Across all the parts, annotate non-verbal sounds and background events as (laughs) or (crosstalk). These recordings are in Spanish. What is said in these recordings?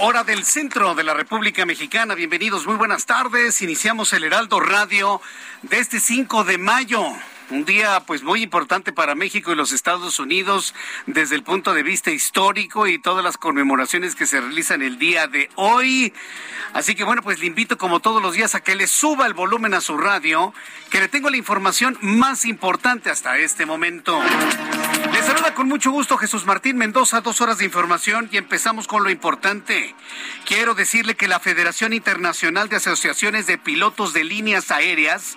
hora del centro de la República Mexicana. Bienvenidos, muy buenas tardes. Iniciamos el Heraldo Radio de este 5 de mayo. Un día pues muy importante para México y los Estados Unidos desde el punto de vista histórico y todas las conmemoraciones que se realizan el día de hoy. Así que bueno, pues le invito como todos los días a que le suba el volumen a su radio, que le tengo la información más importante hasta este momento. Saluda con mucho gusto Jesús Martín Mendoza, dos horas de información y empezamos con lo importante. Quiero decirle que la Federación Internacional de Asociaciones de Pilotos de Líneas Aéreas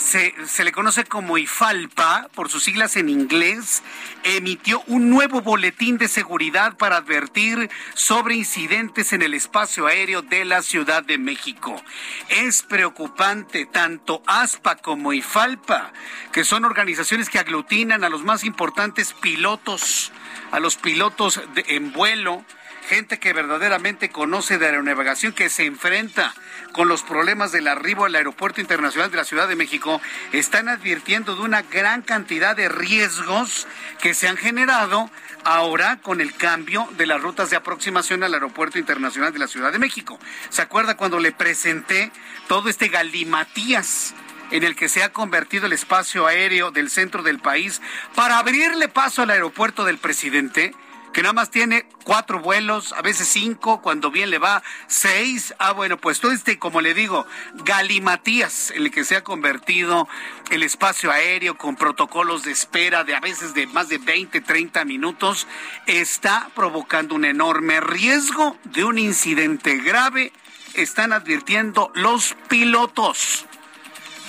se, le conoce como IFALPA, por sus siglas en inglés, emitió un nuevo boletín de seguridad para advertir sobre incidentes en el espacio aéreo de la Ciudad de México. Es preocupante tanto ASPA como IFALPA, que son organizaciones que aglutinan a los más importantes pilotos, a los pilotos de, en vuelo, gente que verdaderamente conoce de aeronavegación, que se enfrenta con los problemas del arribo al Aeropuerto Internacional de la Ciudad de México, están advirtiendo de una gran cantidad de riesgos que se han generado ahora con el cambio de las rutas de aproximación al Aeropuerto Internacional de la Ciudad de México. ¿Se acuerda cuando le presenté todo este galimatías? en el que se ha convertido el espacio aéreo del centro del país para abrirle paso al aeropuerto del presidente? Que nada más tiene cuatro vuelos, a veces cinco, cuando bien le va seis. Ah, bueno, pues todo este, como le digo, galimatías en el que se ha convertido el espacio aéreo con protocolos de espera de a veces de más de 20, 30 minutos, está provocando un enorme riesgo de un incidente grave. Están advirtiendo los pilotos.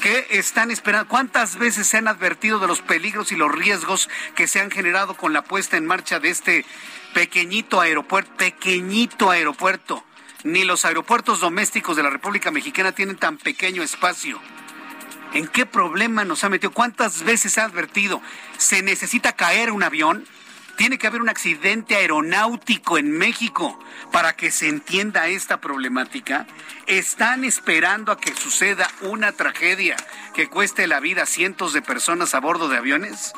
¿Qué están esperando? ¿Cuántas veces se han advertido de los peligros y los riesgos que se han generado con la puesta en marcha de este pequeñito aeropuerto? Pequeñito aeropuerto. Ni los aeropuertos domésticos de la República Mexicana tienen tan pequeño espacio. ¿En qué problema nos ha metido? ¿Cuántas veces se ha advertido? ¿Se necesita caer un avión? Tiene que haber un accidente aeronáutico en México para que se entienda esta problemática. Están esperando a que suceda una tragedia que cueste la vida a cientos de personas a bordo de aviones.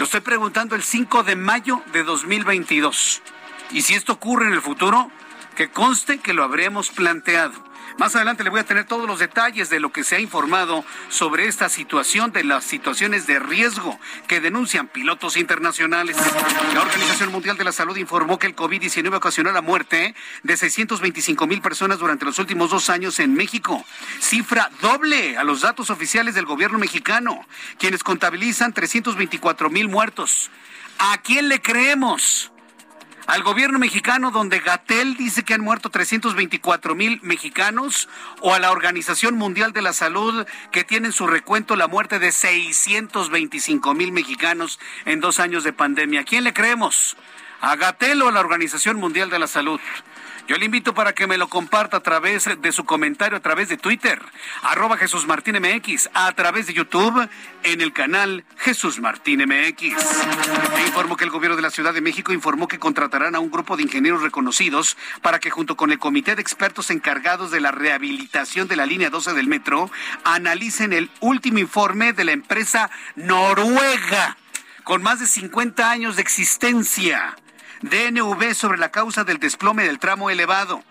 Lo estoy preguntando el 5 de mayo de 2022. Y si esto ocurre en el futuro, que conste que lo habremos planteado. Más adelante le voy a tener todos los detalles de lo que se ha informado sobre esta situación, de las situaciones de riesgo que denuncian pilotos internacionales. La Organización Mundial de la Salud informó que el COVID-19 ocasionó la muerte de 625 mil personas durante los últimos dos años en México, cifra doble a los datos oficiales del gobierno mexicano, quienes contabilizan 324 mil muertos. ¿A quién le creemos? Al gobierno mexicano donde Gatel dice que han muerto 324 mil mexicanos o a la Organización Mundial de la Salud que tiene en su recuento la muerte de 625 mil mexicanos en dos años de pandemia. ¿A quién le creemos? ¿A Gatel o a la Organización Mundial de la Salud? Yo le invito para que me lo comparta a través de su comentario, a través de Twitter, arroba Jesús Martín MX, a través de YouTube, en el canal Jesús Martín MX. Le informo que el gobierno de la Ciudad de México informó que contratarán a un grupo de ingenieros reconocidos para que junto con el comité de expertos encargados de la rehabilitación de la línea 12 del metro, analicen el último informe de la empresa noruega con más de 50 años de existencia DNV sobre la causa del desplome del tramo elevado.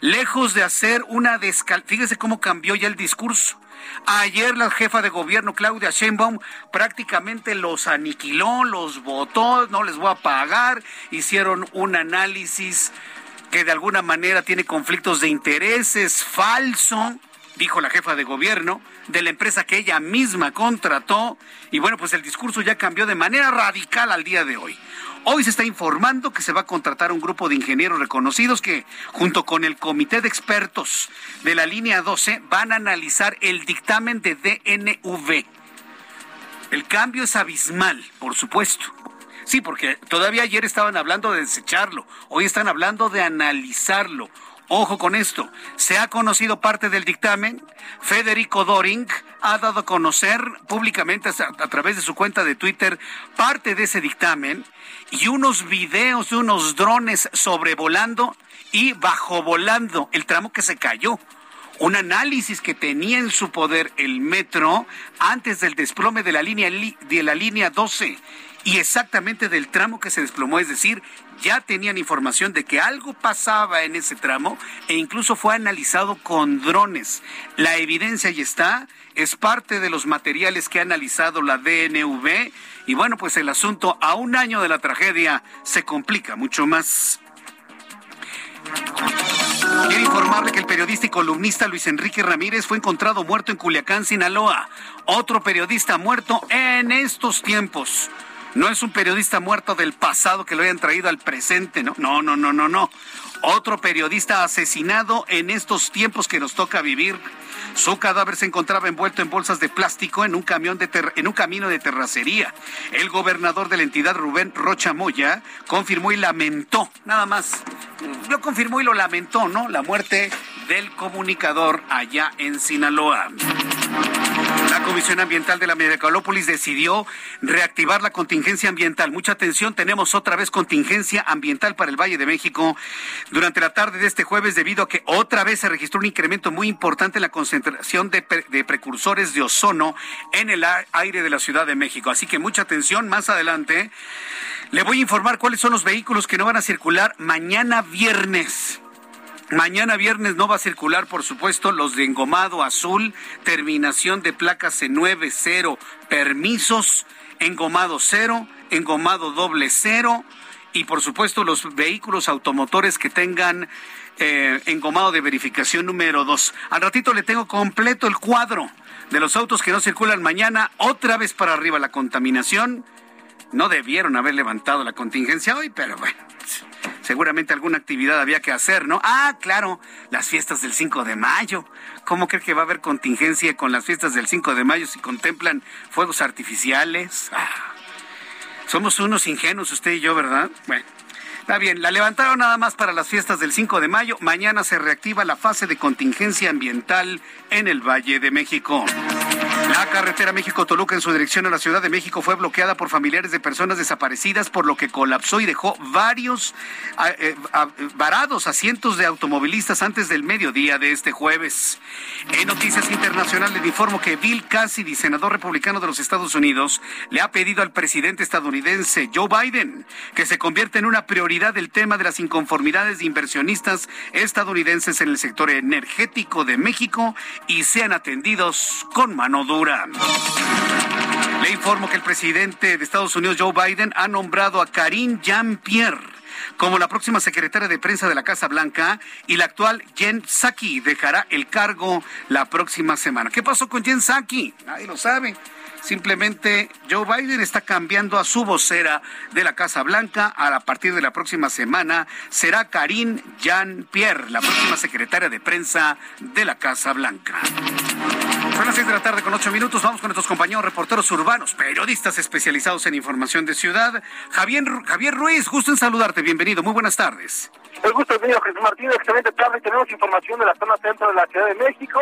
Lejos de hacer una descal... Fíjese cómo cambió ya el discurso. Ayer la jefa de gobierno Claudia Sheinbaum prácticamente los aniquiló, los votó, no les voy a pagar, hicieron un análisis que de alguna manera tiene conflictos de intereses falso, dijo la jefa de gobierno, de la empresa que ella misma contrató. Y bueno, pues el discurso ya cambió de manera radical al día de hoy. Hoy se está informando que se va a contratar un grupo de ingenieros reconocidos que, junto con el comité de expertos de la línea 12, van a analizar el dictamen de DNV. El cambio es abismal, por supuesto. Sí, porque todavía ayer estaban hablando de desecharlo, hoy están hablando de analizarlo. Ojo con esto, se ha conocido parte del dictamen. Federico Doring ha dado a conocer públicamente a, través de su cuenta de Twitter parte de ese dictamen y unos videos de unos drones sobrevolando y bajo volando el tramo que se cayó. Un análisis que tenía en su poder el metro antes del desplome de la línea, de la línea 12 y exactamente del tramo que se desplomó, es decir, ya tenían información de que algo pasaba en ese tramo e incluso fue analizado con drones. La evidencia ya está, es parte de los materiales que ha analizado la DNV y bueno, pues el asunto a un año de la tragedia se complica mucho más. Quiero informarle que el periodista y columnista Luis Enrique Ramírez fue encontrado muerto en Culiacán, Sinaloa. Otro periodista muerto en estos tiempos. No es un periodista muerto del pasado que lo hayan traído al presente, ¿no? No, no, no, no, no. Otro periodista asesinado en estos tiempos que nos toca vivir. Su cadáver se encontraba envuelto en bolsas de plástico en un, camión de en un camino de terracería. El gobernador de la entidad, Rubén Rocha Moya, confirmó y lamentó, nada más, lo confirmó y lo lamentó, ¿no? La muerte del comunicador allá en Sinaloa. La Comisión Ambiental de la Medicalópolis decidió reactivar la contingencia ambiental. Mucha atención, tenemos otra vez contingencia ambiental para el Valle de México durante la tarde de este jueves debido a que otra vez se registró un incremento muy importante en la concentración de precursores de ozono en el aire de la Ciudad de México. Así que mucha atención, más adelante le voy a informar cuáles son los vehículos que no van a circular mañana viernes. Mañana viernes no va a circular, por supuesto, los de engomado azul, terminación de placas C90, permisos, engomado cero, engomado doble cero y, por supuesto, los vehículos automotores que tengan eh, engomado de verificación número dos. Al ratito le tengo completo el cuadro de los autos que no circulan mañana, otra vez para arriba la contaminación. No debieron haber levantado la contingencia hoy, pero bueno seguramente alguna actividad había que hacer, ¿no? Ah, claro, las fiestas del 5 de mayo. ¿Cómo cree que va a haber contingencia con las fiestas del 5 de mayo si contemplan fuegos artificiales? Ah, somos unos ingenuos usted y yo, ¿verdad? Bueno. Está bien, la levantaron nada más para las fiestas del 5 de mayo. Mañana se reactiva la fase de contingencia ambiental en el Valle de México. La carretera México-Toluca en su dirección a la Ciudad de México fue bloqueada por familiares de personas desaparecidas, por lo que colapsó y dejó varios eh, varados a cientos de automovilistas antes del mediodía de este jueves. En noticias internacionales le informo que Bill Cassidy, senador republicano de los Estados Unidos, le ha pedido al presidente estadounidense Joe Biden que se convierta en una prioridad del tema de las inconformidades de inversionistas estadounidenses en el sector energético de México y sean atendidos con mano dura. Le informo que el presidente de Estados Unidos, Joe Biden, ha nombrado a Karine Jean-Pierre como la próxima secretaria de prensa de la Casa Blanca y la actual Jen Psaki dejará el cargo la próxima semana. ¿Qué pasó con Jen Psaki? Nadie lo sabe. Simplemente Joe Biden está cambiando a su vocera de la Casa Blanca. A partir de la próxima semana será Karine Jean-Pierre, la próxima secretaria de prensa de la Casa Blanca. Son las seis de la tarde con ocho minutos. Vamos con nuestros compañeros reporteros urbanos, periodistas especializados en información de ciudad. Javier, Javier Ruiz, gusto en saludarte. Bienvenido. Muy buenas tardes. El gusto es mío, Jesús Martín. Excelente tarde. Tenemos información de la zona centro de la Ciudad de México.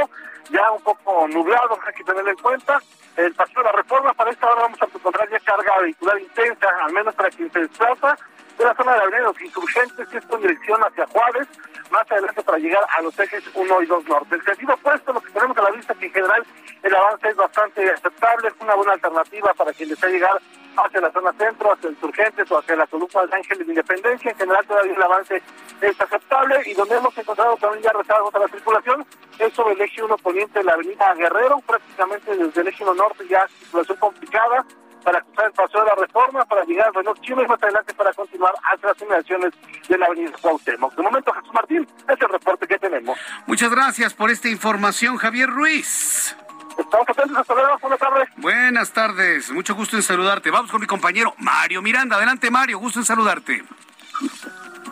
Ya un poco nublado, hay que tenerlo en cuenta. El paseo de la reforma, para esta hora vamos a encontrar ya carga vehicular intensa, al menos para quien se desplaza de la zona de avenida de los insurgentes, esto en dirección hacia Juárez, más adelante para llegar a los ejes 1 y 2 norte. El sentido opuesto, lo que tenemos a la en general el avance es bastante aceptable, es una buena alternativa para quien desea llegar hacia la zona centro, hacia insurgentes o hacia la columna de Ángeles de Independencia. En general todavía el avance es aceptable y donde hemos encontrado también ya rezagos a la circulación es sobre el eje 1 poniente de la avenida Guerrero, prácticamente desde el eje 1 norte ya situación complicada para cruzar el paso de la reforma, para llegar al reloj chino y más adelante para continuar hacia las inmediaciones de la avenida Cuauhtémoc. De momento, Jesús Martín, es el reporte que tenemos. Muchas gracias por esta información, Javier Ruiz. Estamos atentos, hasta luego, buenas tardes. Buenas tardes, mucho gusto en saludarte. Vamos con mi compañero Mario Miranda. Adelante, Mario, gusto en saludarte.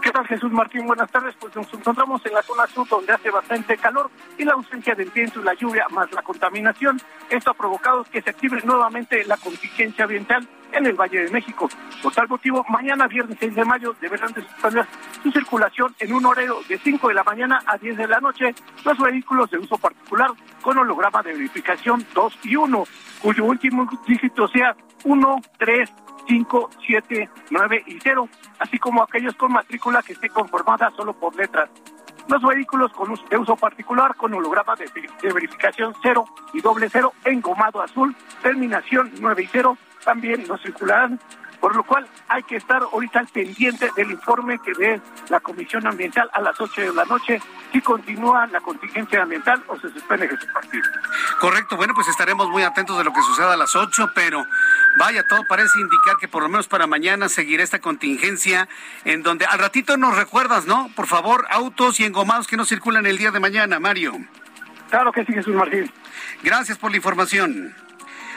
¿Qué tal Jesús Martín? Buenas tardes. Pues nos encontramos en la zona sur donde hace bastante calor y la ausencia del viento y la lluvia más la contaminación. Esto ha provocado que se active nuevamente la contingencia ambiental en el Valle de México. Por tal motivo, mañana viernes 6 de mayo deberán de suspender su circulación en un horario de 5 de la mañana a 10 de la noche los vehículos de uso particular con holograma de verificación 2 y 1, cuyo último dígito sea 1, 3, 5, 7, 9 y 0, así como aquellos con matrícula que esté conformada solo por letras. Los vehículos con uso, de uso particular con holograma de, de verificación 0 y doble 0 engomado azul, terminación 9 y 0, también no circularán por lo cual hay que estar ahorita al pendiente del informe que dé la Comisión Ambiental a las 8 de la noche si continúa la contingencia ambiental o se suspende su partido. Correcto, bueno, pues estaremos muy atentos de lo que suceda a las 8, pero vaya, todo parece indicar que por lo menos para mañana seguirá esta contingencia en donde al ratito nos recuerdas, ¿no? Por favor, autos y engomados que no circulan el día de mañana, Mario. Claro que sí, Jesús Martín. Gracias por la información.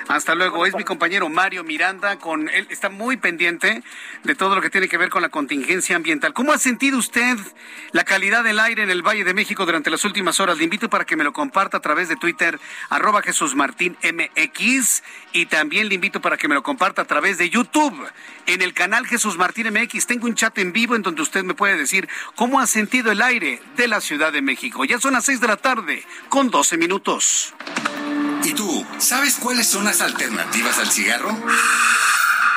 Hasta luego. Es mi compañero Mario Miranda. Con él está muy pendiente de todo lo que tiene que ver con la contingencia ambiental. ¿Cómo ha sentido usted la calidad del aire en el Valle de México durante las últimas horas? Le invito para que me lo comparta a través de Twitter, arroba Jesús Martín MX. Y también le invito para que me lo comparta a través de YouTube, en el canal Jesús Martín MX. Tengo un chat en vivo en donde usted me puede decir cómo ha sentido el aire de la Ciudad de México. Ya son las seis de la tarde, con 12 minutos. ¿Y tú, sabes cuáles son las alternativas al cigarro?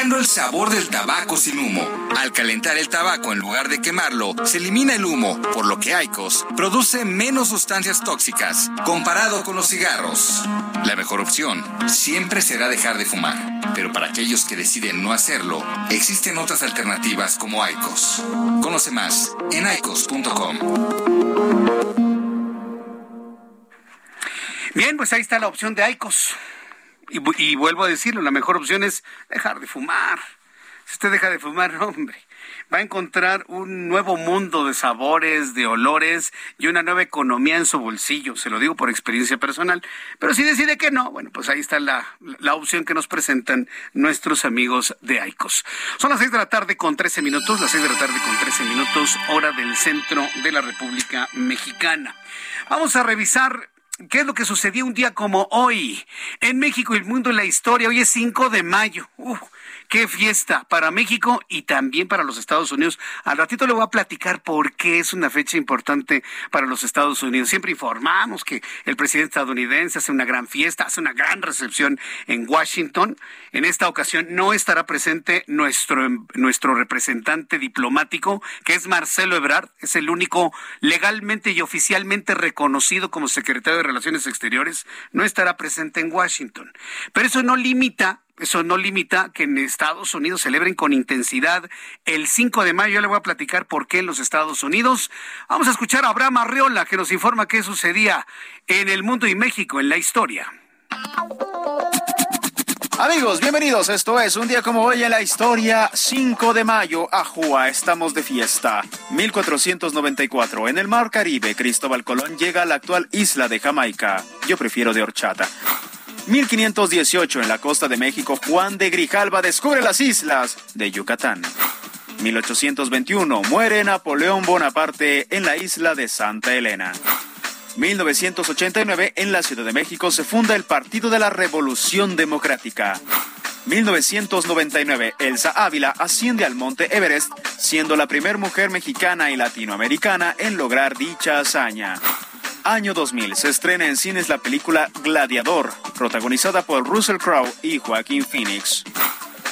el sabor del tabaco sin humo. Al calentar el tabaco en lugar de quemarlo, se elimina el humo, por lo que Aicos produce menos sustancias tóxicas comparado con los cigarros. La mejor opción siempre será dejar de fumar, pero para aquellos que deciden no hacerlo, existen otras alternativas como Aicos. Conoce más en aicos.com. Bien, pues ahí está la opción de Aicos. Y, vuelvo a decirlo, la mejor opción es dejar de fumar. Si usted deja de fumar, hombre, va a encontrar un nuevo mundo de sabores, de olores y una nueva economía en su bolsillo. Se lo digo por experiencia personal. Pero si decide que no, bueno, pues ahí está la, la opción que nos presentan nuestros amigos de AICOS. Son las seis de la tarde con 13 minutos, las seis de la tarde con 13 minutos, hora del centro de la República Mexicana. Vamos a revisar ¿Qué es lo que sucedió un día como hoy? En México y el mundo en la historia, hoy es 5 de mayo. Uf, qué fiesta para México y también para los Estados Unidos. Al ratito le voy a platicar por qué es una fecha importante para los Estados Unidos. Siempre informamos que el presidente estadounidense hace una gran fiesta, hace una gran recepción en Washington. En esta ocasión no estará presente nuestro, nuestro representante diplomático, que es Marcelo Ebrard. Es el único legalmente y oficialmente reconocido como secretario de Relaciones Exteriores. No estará presente en Washington. Pero eso no limita eso no limita que en Estados Unidos celebren con intensidad el 5 de mayo. Ya le voy a platicar por qué en los Estados Unidos. Vamos a escuchar a Abraham Arriola que nos informa qué sucedía en el mundo y México en la historia. Amigos, bienvenidos. Esto es un día como hoy en la historia, 5 de mayo, Ajua, estamos de fiesta. 1494, en el Mar Caribe, Cristóbal Colón llega a la actual isla de Jamaica. Yo prefiero de horchata. 1518, en la costa de México, Juan de Grijalva descubre las islas de Yucatán. 1821, muere Napoleón Bonaparte en la isla de Santa Elena. 1989, en la Ciudad de México se funda el Partido de la Revolución Democrática. 1999, Elsa Ávila asciende al Monte Everest, siendo la primera mujer mexicana y latinoamericana en lograr dicha hazaña. Año 2000, se estrena en cines la película Gladiador, protagonizada por Russell Crowe y Joaquín Phoenix.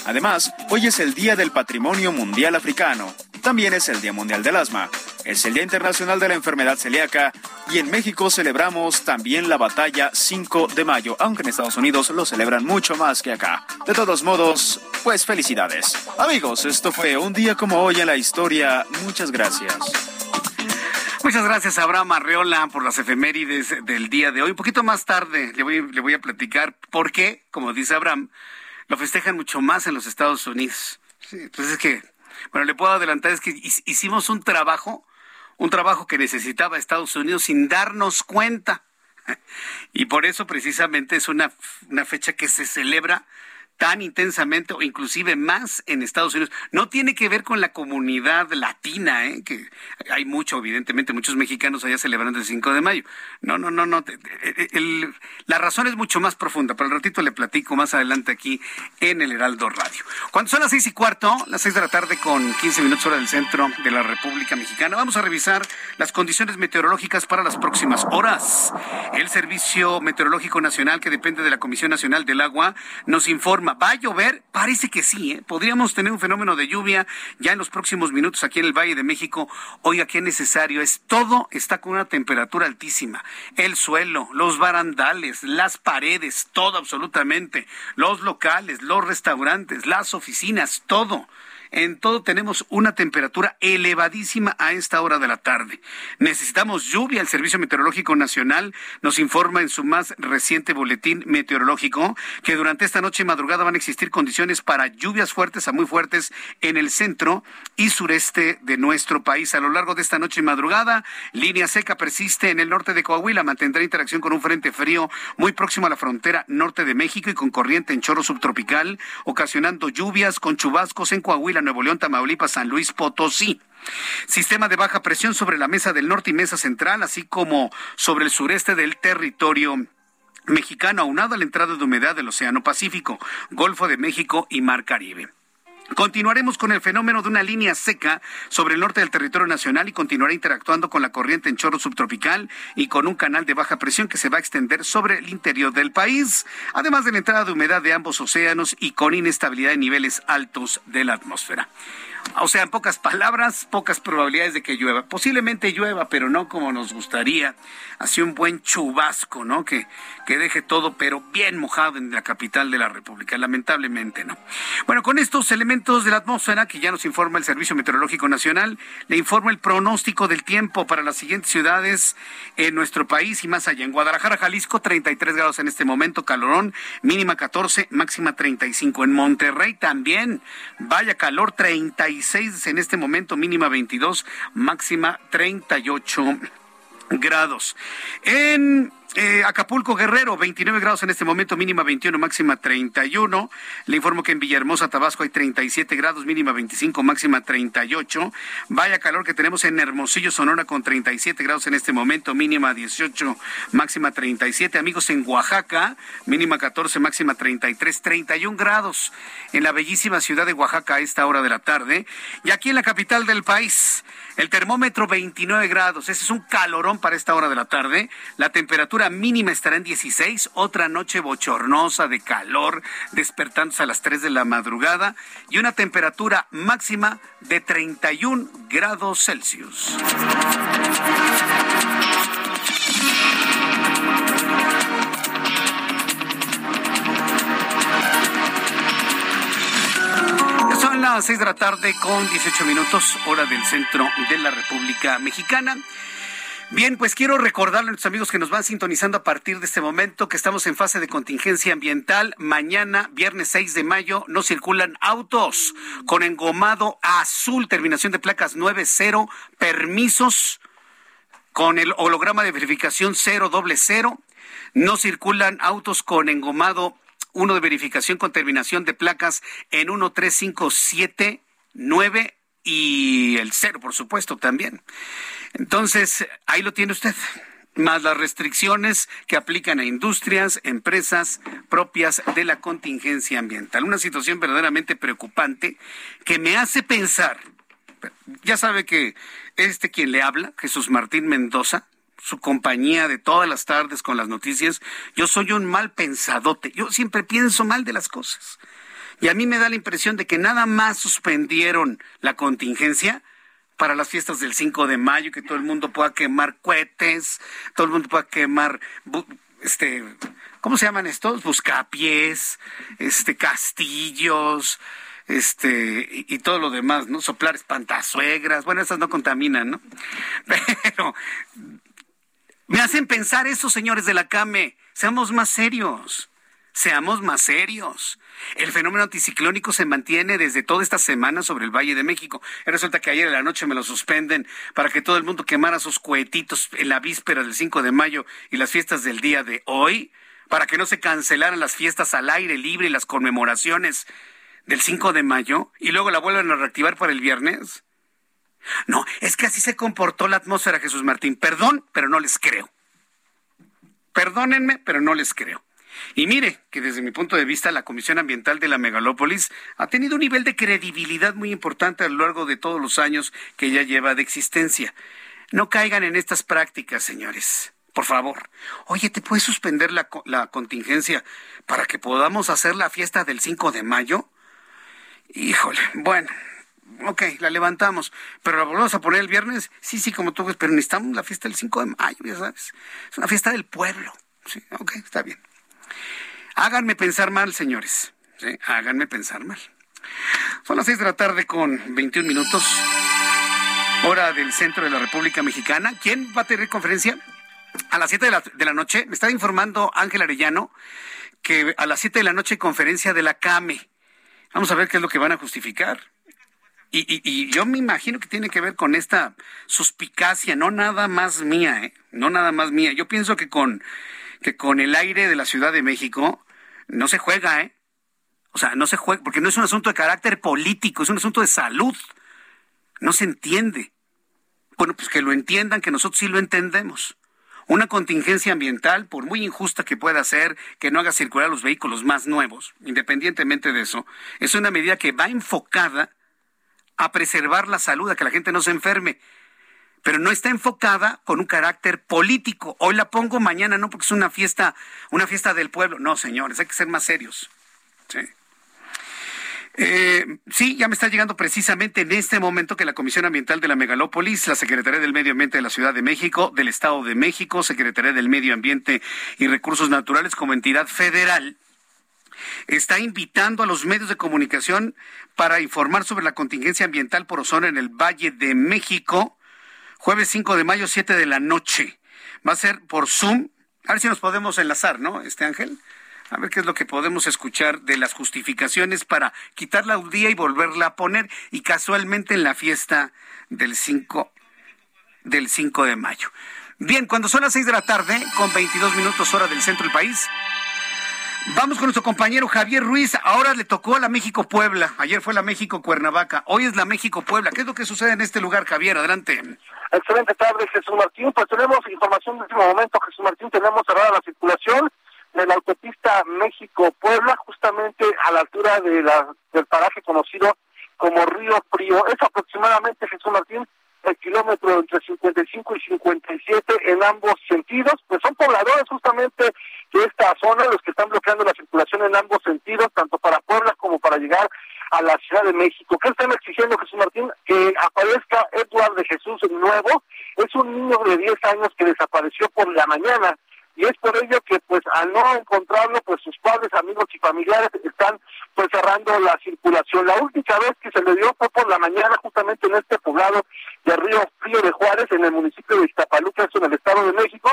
Además, hoy es el Día del Patrimonio Mundial Africano. También es el Día Mundial del Asma, es el Día Internacional de la Enfermedad Celíaca y en México celebramos también la batalla 5 de mayo, aunque en Estados Unidos lo celebran mucho más que acá. De todos modos, pues felicidades. Amigos, esto fue un día como hoy en la historia. Muchas gracias. Muchas gracias, Abraham Arreola, por las efemérides del día de hoy. Un poquito más tarde le voy, le voy a platicar por qué, como dice Abraham, lo festejan mucho más en los Estados Unidos. Sí, entonces es que bueno, le puedo adelantar, es que hicimos un trabajo, un trabajo que necesitaba Estados Unidos sin darnos cuenta. (laughs) Y por eso precisamente es una, una fecha que se celebra tan intensamente o inclusive más en Estados Unidos. No tiene que ver con la comunidad latina, ¿eh? que hay mucho, evidentemente, muchos mexicanos allá celebrando el 5 de mayo. No, no, no, no. la razón es mucho más profunda, pero al ratito le platico más adelante aquí en el Heraldo Radio. Cuando son las seis y cuarto, las seis de la tarde con 15 minutos hora del centro de la República Mexicana, vamos a revisar las condiciones meteorológicas para las próximas horas. El Servicio Meteorológico Nacional, que depende de la Comisión Nacional del Agua, nos informa ¿Va a llover? Parece que sí. ¿eh? Podríamos tener un fenómeno de lluvia ya en los próximos minutos aquí en el Valle de México. Oiga, qué necesario es. Todo está con una temperatura altísima. El suelo, los barandales, las paredes, todo absolutamente. Los locales, los restaurantes, las oficinas, todo. En todo tenemos una temperatura elevadísima a esta hora de la tarde. Necesitamos lluvia. El Servicio Meteorológico Nacional nos informa en su más reciente boletín meteorológico que durante esta noche y madrugada van a existir condiciones para lluvias fuertes a muy fuertes en el centro y sureste de nuestro país. A lo largo de esta noche y madrugada, línea seca persiste en el norte de Coahuila. Mantendrá interacción con un frente frío muy próximo a la frontera norte de México y con corriente en chorro subtropical, ocasionando lluvias con chubascos en Coahuila Nuevo León, Tamaulipas, San Luis Potosí. Sistema de baja presión sobre la mesa del norte y mesa central, así como sobre el sureste del territorio mexicano, aunado a la entrada de humedad del Océano Pacífico, Golfo de México y Mar Caribe. Continuaremos con el fenómeno de una línea seca sobre el norte del territorio nacional y continuará interactuando con la corriente en chorro subtropical y con un canal de baja presión que se va a extender sobre el interior del país, además de la entrada de humedad de ambos océanos y con inestabilidad en niveles altos de la atmósfera. O sea, en pocas palabras, pocas probabilidades de que llueva. Posiblemente llueva, pero no como nos gustaría. Así un buen chubasco, ¿no? Que, que deje todo, pero bien mojado en la capital de la República. Lamentablemente, ¿no? Bueno, con estos elementos de la atmósfera que ya nos informa el Servicio Meteorológico Nacional, le informo el pronóstico del tiempo para las siguientes ciudades en nuestro país y más allá. En Guadalajara, Jalisco, 33 grados en este momento, calorón, mínima 14, máxima 35. En Monterrey también, vaya calor, 35 en este momento, mínima 22, máxima 38 grados. En eh, Acapulco Guerrero, 29 grados en este momento, mínima 21, máxima 31. Le informo que en Villahermosa, Tabasco hay 37 grados, mínima 25, máxima 38. Vaya calor que tenemos en Hermosillo, Sonora con 37 grados en este momento, mínima 18, máxima 37. Amigos en Oaxaca, mínima 14, máxima 33, 31 grados en la bellísima ciudad de Oaxaca a esta hora de la tarde. Y aquí en la capital del país, el termómetro 29 grados. Ese es un calorón para esta hora de la tarde. La temperatura mínima estará en 16. Otra noche bochornosa de calor, despertándose a las 3 de la madrugada. Y una temperatura máxima de 31 grados Celsius. Las seis de la tarde con 18 minutos, hora del centro de la República Mexicana. Bien, pues quiero recordarle a nuestros amigos que nos van sintonizando a partir de este momento que estamos en fase de contingencia ambiental. Mañana, viernes 6 de mayo, no circulan autos con engomado azul, terminación de placas 90, permisos con el holograma de verificación 000. No circulan autos con engomado uno de verificación con terminación de placas en 13579 y el cero, por supuesto, también. Entonces, ahí lo tiene usted más las restricciones que aplican a industrias, empresas propias de la contingencia ambiental. Una situación verdaderamente preocupante que me hace pensar, ya sabe que este quien le habla, Jesús Martín Mendoza, su compañía de todas las tardes con las noticias, yo soy un mal pensadote, yo siempre pienso mal de las cosas. Y a mí me da la impresión de que nada más suspendieron la contingencia para las fiestas del 5 de mayo, que todo el mundo pueda quemar cohetes, todo el mundo pueda quemar, este, ¿cómo se llaman estos? Buscapiés, este, castillos, este, y, todo lo demás, ¿no? Soplar espantazuegras, bueno, esas no contaminan, ¿no? (laughs) Pero me hacen pensar eso, señores de la CAME, seamos más serios. Seamos más serios. El fenómeno anticiclónico se mantiene desde toda esta semana sobre el Valle de México. Resulta que ayer en la noche me lo suspenden para que todo el mundo quemara sus cohetitos en la víspera del 5 de mayo y las fiestas del día de hoy, para que no se cancelaran las fiestas al aire libre y las conmemoraciones del 5 de mayo y luego la vuelvan a reactivar para el viernes. No, es que así se comportó la atmósfera, Jesús Martín. Perdón, pero no les creo. Perdónenme, pero no les creo. Y mire que desde mi punto de vista la Comisión Ambiental de la Megalópolis ha tenido un nivel de credibilidad muy importante a lo largo de todos los años que ya lleva de existencia. No caigan en estas prácticas, señores. Por favor. Oye, ¿te puedes suspender la, la contingencia para que podamos hacer la fiesta del 5 de mayo? Híjole, bueno, ok, la levantamos, pero la volvemos a poner el viernes, sí, sí, como tú ves, pero necesitamos la fiesta del 5 de mayo, ya sabes. Es una fiesta del pueblo. Sí, ok, está bien. Háganme pensar mal, señores. Háganme pensar mal. Son las seis de la tarde con 21 minutos, hora del centro de la República Mexicana. ¿Quién va a tener conferencia? A las 7 de la, de la noche, me está informando Ángel Arellano que a las 7 de la noche conferencia de la CAME. Vamos a ver qué es lo que van a justificar. Y, y, y, yo me imagino que tiene que ver con esta suspicacia, no nada más mía, ¿eh? no nada más mía. Yo pienso que con, que con el aire de la Ciudad de México no se juega, ¿eh? O sea, no se juega, porque no es un asunto de carácter político, es un asunto de salud. No se entiende. Bueno, pues que lo entiendan, que nosotros sí lo entendemos. Una contingencia ambiental, por muy injusta que pueda ser, que no haga circular los vehículos más nuevos, independientemente de eso, es una medida que va enfocada a preservar la salud, a que la gente no se enferme pero no está enfocada con un carácter político. Hoy la pongo, mañana no, porque es una fiesta, una fiesta del pueblo. No, señores, hay que ser más serios. Sí. Eh, sí, ya me está llegando precisamente en este momento que la Comisión Ambiental de la Megalópolis, la Secretaría del Medio Ambiente de la Ciudad de México, del Estado de México, Secretaría del Medio Ambiente y Recursos Naturales como entidad federal, está invitando a los medios de comunicación para informar sobre la contingencia ambiental por ozono en el Valle de México Jueves 5 de mayo, 7 de la noche. Va a ser por Zoom. A ver si nos podemos enlazar, ¿no, este Ángel? A ver qué es lo que podemos escuchar de las justificaciones para quitarla un día y volverla a poner. Y casualmente en la fiesta del 5, del 5 de mayo. Bien, cuando son las 6 de la tarde, con 22 minutos hora del centro del país, Vamos con nuestro compañero Javier Ruiz. Ahora le tocó la México Puebla. Ayer fue la México Cuernavaca. Hoy es la México Puebla. ¿Qué es lo que sucede en este lugar, Javier? Adelante. Excelente tarde, Jesús Martín. Pues tenemos información de último momento, Jesús Martín. Tenemos cerrada la circulación de la autopista México-Puebla, justamente a la altura de la, del paraje conocido como Río Frío. Es aproximadamente, Jesús Martín, el kilómetro entre 55 y 57 en ambos sentidos. Pues son pobladores justamente de esta zona los que están bloqueando la circulación en ambos sentidos, tanto para Puebla como para llegar a la Ciudad de México. ¿Qué están exigiendo, Jesús Martín? Que aparezca Edward de Jesús nuevo. Es un niño de 10 años que desapareció por la mañana y es por ello que pues al no encontrarlo pues sus padres, amigos y familiares están pues cerrando la circulación. La última vez que se le dio fue por la mañana justamente en este poblado de Río Frío de Juárez en el municipio de Iztapaluca, eso en el Estado de México.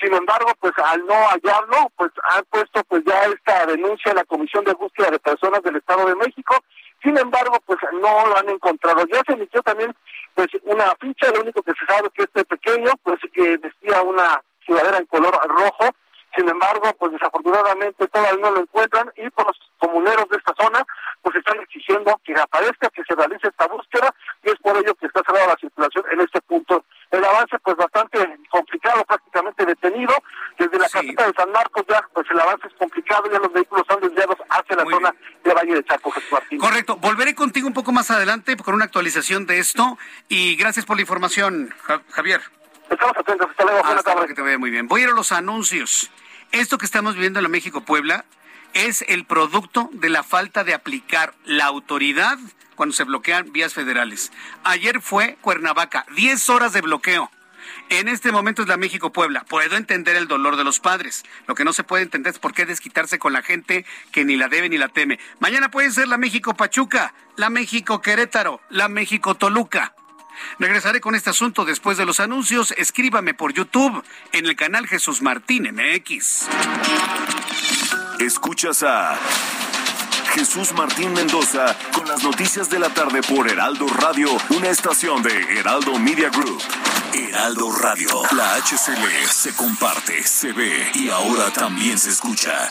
Sin embargo, pues al no hallarlo, pues han puesto pues ya esta denuncia a la Comisión de Búsqueda de Personas del Estado de México. Sin embargo, pues no lo han encontrado. Ya se emitió también pues una ficha, lo único que se sabe que este pequeño, pues que vestía una sudadera en color rojo, sin embargo, pues desafortunadamente todavía no lo encuentran y por los comuneros de esta zona pues están exigiendo que aparezca, que se realice esta búsqueda y es por ello que está cerrada la circulación en este punto. El avance pues bastante complicado, prácticamente detenido. Desde la caseta de San Marcos ya pues el avance es complicado, ya los vehículos están desviados hacia la zona de Valle de Chaco, Jesús Martín. Correcto, volveré contigo un poco más adelante con una actualización de esto y gracias por la información, Javier. Estamos atentos, hasta luego, tardes. Que te vaya muy bien. Voy a ir a los anuncios. Esto que estamos viviendo en la México-Puebla es el producto de la falta de aplicar la autoridad cuando se bloquean vías federales. Ayer fue Cuernavaca, 10 horas de bloqueo. En este momento es la México-Puebla. Puedo entender el dolor de los padres. Lo que no se puede entender es por qué desquitarse con la gente que ni la debe ni la teme. Mañana puede ser la México-Pachuca, la México-Querétaro, la México-Toluca. Regresaré con este asunto después de los anuncios. Escríbame por YouTube en el canal Jesús Martín MX. Escuchas a Jesús Martín Mendoza con las noticias de la tarde por Heraldo Radio, una estación de Heraldo Media Group. Heraldo Radio, la HCL se comparte, se ve y ahora también se escucha.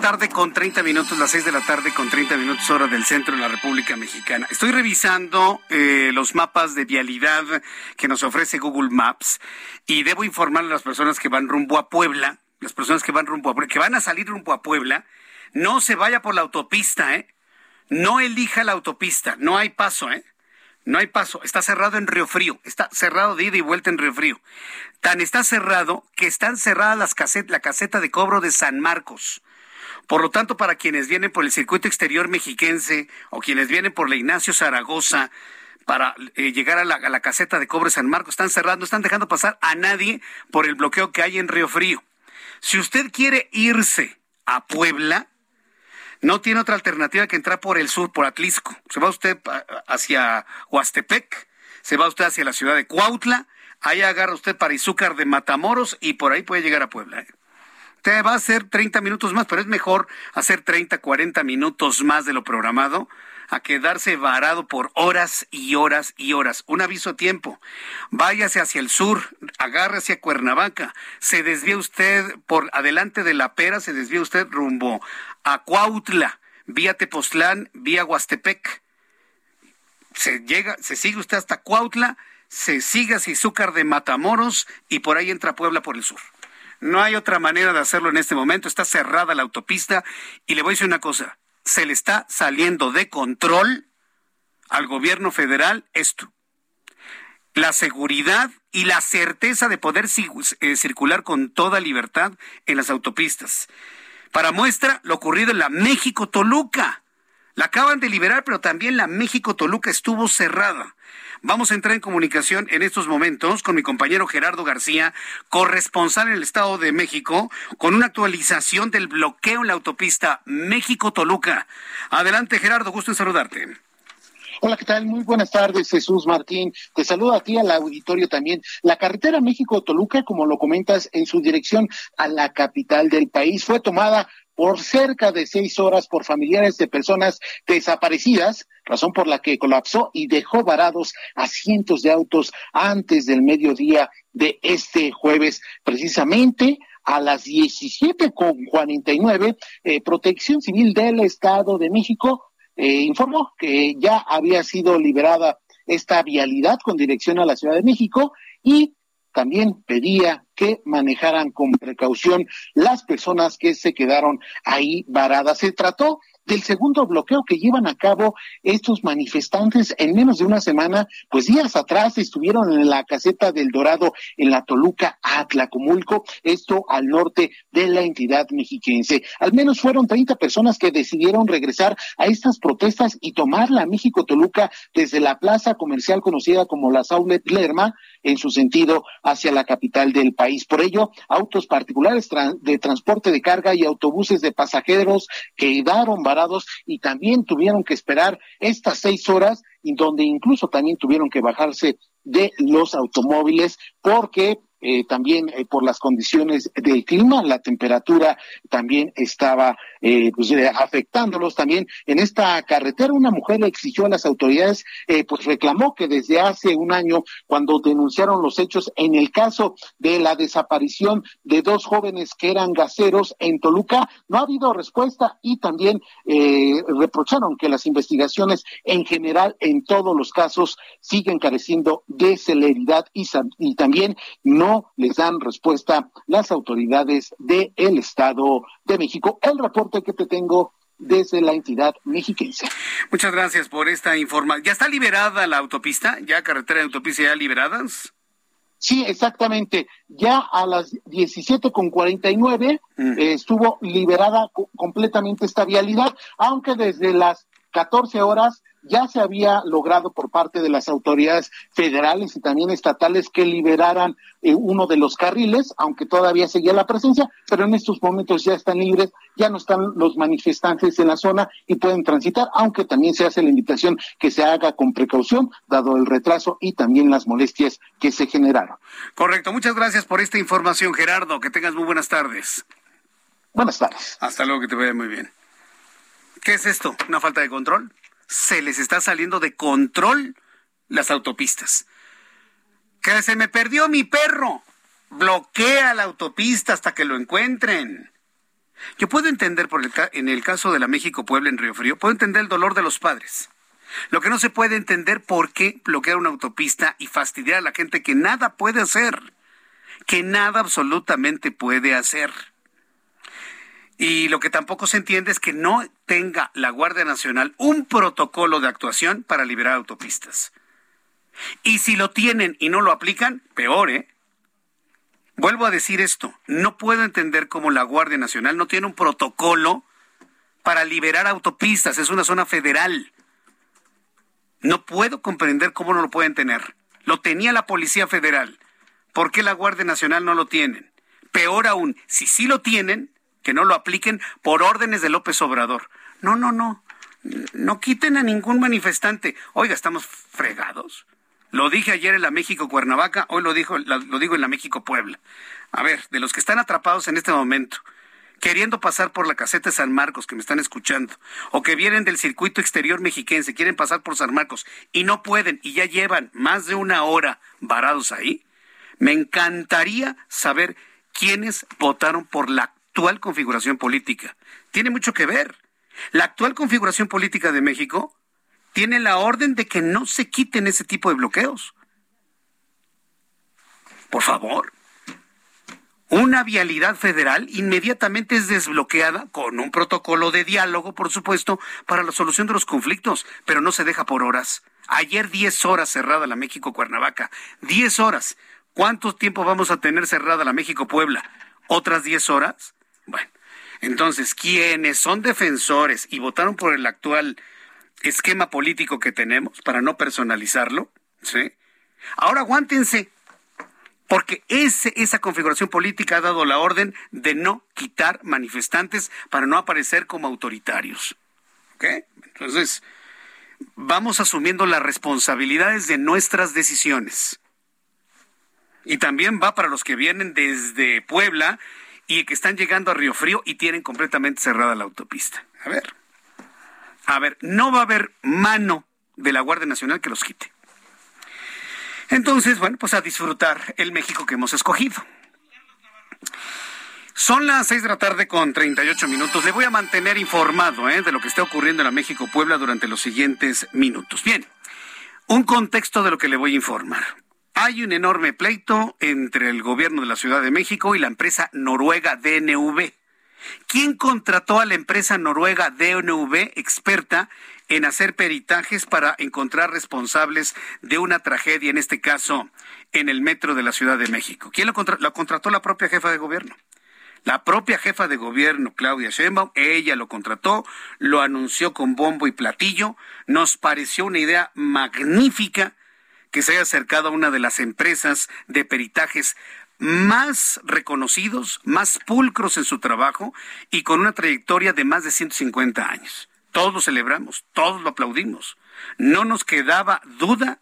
Tarde con 30 minutos, las 6 de la tarde con 30 minutos hora del centro de la República Mexicana. Estoy revisando eh, los mapas de vialidad que nos ofrece Google Maps y debo informar a las personas que van rumbo a Puebla, las personas que van rumbo a Puebla, que van a salir rumbo a Puebla, no se vaya por la autopista, ¿eh? No elija la autopista, no hay paso, ¿eh? No hay paso, está cerrado en Río Frío, está cerrado de ida y vuelta en Río Frío. Tan está cerrado que están cerradas las casetas, la caseta de cobro de San Marcos. Por lo tanto, para quienes vienen por el circuito exterior mexiquense o quienes vienen por la Ignacio Zaragoza, para eh, llegar a la, caseta de cobre San Marcos. Están cerrando, están dejando pasar a nadie por el bloqueo que hay en Río Frío. Si usted quiere irse a Puebla, no tiene otra alternativa que entrar por el sur, por Atlisco. Se va usted hacia Huastepec, se va usted hacia la ciudad de Cuautla, ahí agarra usted para Izúcar de Matamoros y por ahí puede llegar a Puebla. ¿eh? Te va a hacer 30 minutos más, pero es mejor hacer 30, 40 minutos más de lo programado a quedarse varado por horas y horas y horas. Un aviso a tiempo. Váyase hacia el sur, agarre hacia Cuernavaca. Se desvía usted por adelante de la pera, se desvía usted rumbo a Cuautla, vía Tepoztlán, vía Huastepec. Se llega, se sigue usted hasta Cuautla, se sigue hacia Izúcar de Matamoros y por ahí entra Puebla por el sur. No hay otra manera de hacerlo en este momento. Está cerrada la autopista y le voy a decir una cosa. Se le está saliendo de control al gobierno federal esto. La seguridad y la certeza de poder eh, circular con toda libertad en las autopistas. Para muestra, lo ocurrido en la México-Toluca. La acaban de liberar, pero también la México-Toluca estuvo cerrada. Vamos a entrar en comunicación en estos momentos con mi compañero Gerardo García, corresponsal en el Estado de México, con una actualización del bloqueo en la autopista México-Toluca. Adelante, Gerardo, gusto en saludarte. Hola, ¿qué tal? Muy buenas tardes, Jesús Martín. Te saludo a ti, al auditorio también. La carretera México-Toluca, como lo comentas, en su dirección a la capital del país, fue tomada por cerca de seis horas por familiares de personas desaparecidas, razón por la que colapsó y dejó varados a cientos de autos antes del mediodía de este jueves, precisamente a las 17 con 49, eh, Protección Civil del Estado de México eh, informó que ya había sido liberada esta vialidad con dirección a la Ciudad de México y también pedía que manejaran con precaución las personas que se quedaron ahí varadas. Se trató del segundo bloqueo que llevan a cabo estos manifestantes en menos de una semana, pues días atrás estuvieron en la caseta del Dorado en la Toluca, Atlacomulco, esto al norte de la entidad mexiquense. Al menos fueron 30 personas que decidieron regresar a estas protestas y tomar la México Toluca desde la plaza comercial conocida como la Saulet Lerma en su sentido hacia la capital del país. Por ello, autos particulares de transporte de carga y autobuses de pasajeros quedaron y también tuvieron que esperar estas seis horas, y donde incluso también tuvieron que bajarse de los automóviles porque eh, también eh, por las condiciones del clima, la temperatura también estaba eh, pues, afectándolos. También en esta carretera una mujer exigió a las autoridades, pues reclamó que desde hace un año, cuando denunciaron los hechos en el caso de la desaparición de dos jóvenes que eran gaseros en Toluca, no ha habido respuesta y también reprocharon que las investigaciones en general en todos los casos siguen careciendo de celeridad y también no les dan respuesta las autoridades del Estado de México. El reporte que te tengo desde la entidad mexiquense. Muchas gracias por esta información. ¿Ya está liberada la autopista? ¿Ya carretera de autopista ya liberadas? Sí, exactamente. Ya a las 17 con 49 mm. eh, estuvo liberada completamente esta vialidad, aunque desde las 14 horas ya se había logrado por parte de las autoridades federales y también estatales que liberaran eh, uno de los carriles, aunque todavía seguía la presencia, pero en estos momentos ya están libres, ya no están los manifestantes en la zona y pueden transitar, aunque también se hace la invitación que se haga con precaución, dado el retraso y también las molestias que se generaron. Correcto, muchas gracias por esta información, Gerardo, que tengas muy buenas tardes. Buenas tardes. Hasta luego, que te vaya muy bien. ¿Qué es esto? ¿Una falta de control? Se les está saliendo de control las autopistas. Que se me perdió mi perro. Bloquea la autopista hasta que lo encuentren. Yo puedo entender por el en el caso de la México Puebla en Río Frío, puedo entender el dolor de los padres. Lo que no se puede entender por qué bloquear una autopista y fastidiar a la gente que nada puede hacer, que nada absolutamente puede hacer. Y lo que tampoco se entiende es que no tenga la Guardia Nacional un protocolo de actuación para liberar autopistas. Y si lo tienen y no lo aplican, peor, ¿eh? Vuelvo a decir esto, no puedo entender cómo la Guardia Nacional no tiene un protocolo para liberar autopistas, es una zona federal. No puedo comprender cómo no lo pueden tener. Lo tenía la Policía Federal. ¿Por qué la Guardia Nacional no lo tienen? Peor aún, si sí lo tienen, que no lo apliquen por órdenes de López Obrador. No, no, no. No quiten a ningún manifestante. Oiga, estamos fregados. Lo dije ayer en la México Cuernavaca, hoy lo, dijo, lo digo en la México Puebla. A ver, de los que están atrapados en este momento, queriendo pasar por la caseta San Marcos, que me están escuchando, o que vienen del circuito exterior mexiquense, quieren pasar por San Marcos y no pueden y ya llevan más de una hora varados ahí, me encantaría saber quiénes votaron por la actual configuración política. Tiene mucho que ver. La actual configuración política de México tiene la orden de que no se quiten ese tipo de bloqueos. Por favor. Una vialidad federal inmediatamente es desbloqueada con un protocolo de diálogo, por supuesto, para la solución de los conflictos, pero no se deja por horas. Ayer 10 horas cerrada la México-Cuernavaca. 10 horas. ¿Cuánto tiempo vamos a tener cerrada la México-Puebla? ¿Otras 10 horas? Bueno, entonces, quienes son defensores y votaron por el actual esquema político que tenemos, para no personalizarlo, ¿sí? Ahora aguántense, porque ese, esa configuración política ha dado la orden de no quitar manifestantes para no aparecer como autoritarios. ¿Ok? Entonces, vamos asumiendo las responsabilidades de nuestras decisiones. Y también va para los que vienen desde Puebla y que están llegando a Río Frío y tienen completamente cerrada la autopista. A ver. A ver, no va a haber mano de la Guardia Nacional que los quite. Entonces, bueno, pues a disfrutar el México que hemos escogido. Son las seis de la tarde con 38 minutos. Le voy a mantener informado ¿eh? de lo que está ocurriendo en la México Puebla durante los siguientes minutos. Bien, un contexto de lo que le voy a informar. Hay un enorme pleito entre el gobierno de la Ciudad de México y la empresa noruega DNV. ¿Quién contrató a la empresa noruega DNV, experta en hacer peritajes para encontrar responsables de una tragedia, en este caso en el metro de la Ciudad de México? ¿Quién lo, lo contrató la propia jefa de gobierno? La propia jefa de gobierno, Claudia Sheinbaum, ella lo contrató, lo anunció con bombo y platillo. Nos pareció una idea magnífica que se haya acercado a una de las empresas de peritajes más reconocidos, más pulcros en su trabajo y con una trayectoria de más de 150 años. Todos lo celebramos, todos lo aplaudimos. No nos quedaba duda,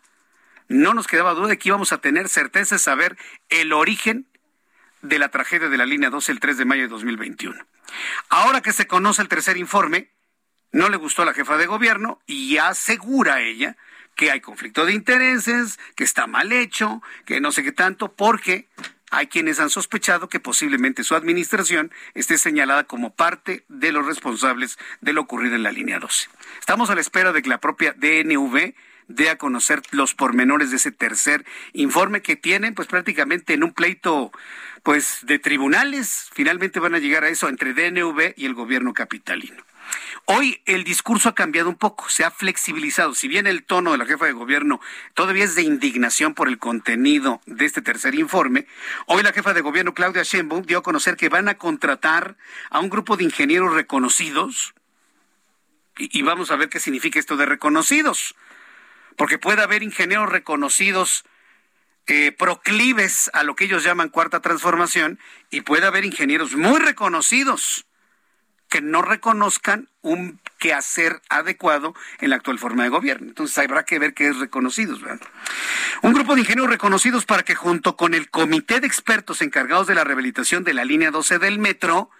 no nos quedaba duda de que íbamos a tener certeza de saber el origen de la tragedia de la línea 12 el 3 de mayo de 2021. Ahora que se conoce el tercer informe, no le gustó a la jefa de gobierno y asegura ella que hay conflicto de intereses, que está mal hecho, que no sé qué tanto, porque hay quienes han sospechado que posiblemente su administración esté señalada como parte de los responsables de lo ocurrido en la línea 12. Estamos a la espera de que la propia DNV dé a conocer los pormenores de ese tercer informe que tienen pues prácticamente en un pleito pues de tribunales. Finalmente van a llegar a eso entre DNV y el gobierno capitalino. Hoy el discurso ha cambiado un poco, se ha flexibilizado. Si bien el tono de la jefa de gobierno todavía es de indignación por el contenido de este tercer informe, hoy la jefa de gobierno Claudia Sheinbaum dio a conocer que van a contratar a un grupo de ingenieros reconocidos. Y, vamos a ver qué significa esto de reconocidos, porque puede haber ingenieros reconocidos eh, proclives a lo que ellos llaman cuarta transformación y puede haber ingenieros muy reconocidos que no reconozcan un quehacer adecuado en la actual forma de gobierno. Entonces habrá que ver qué es reconocidos. Un grupo de ingenieros reconocidos para que junto con el comité de expertos encargados de la rehabilitación de la línea 12 del metro,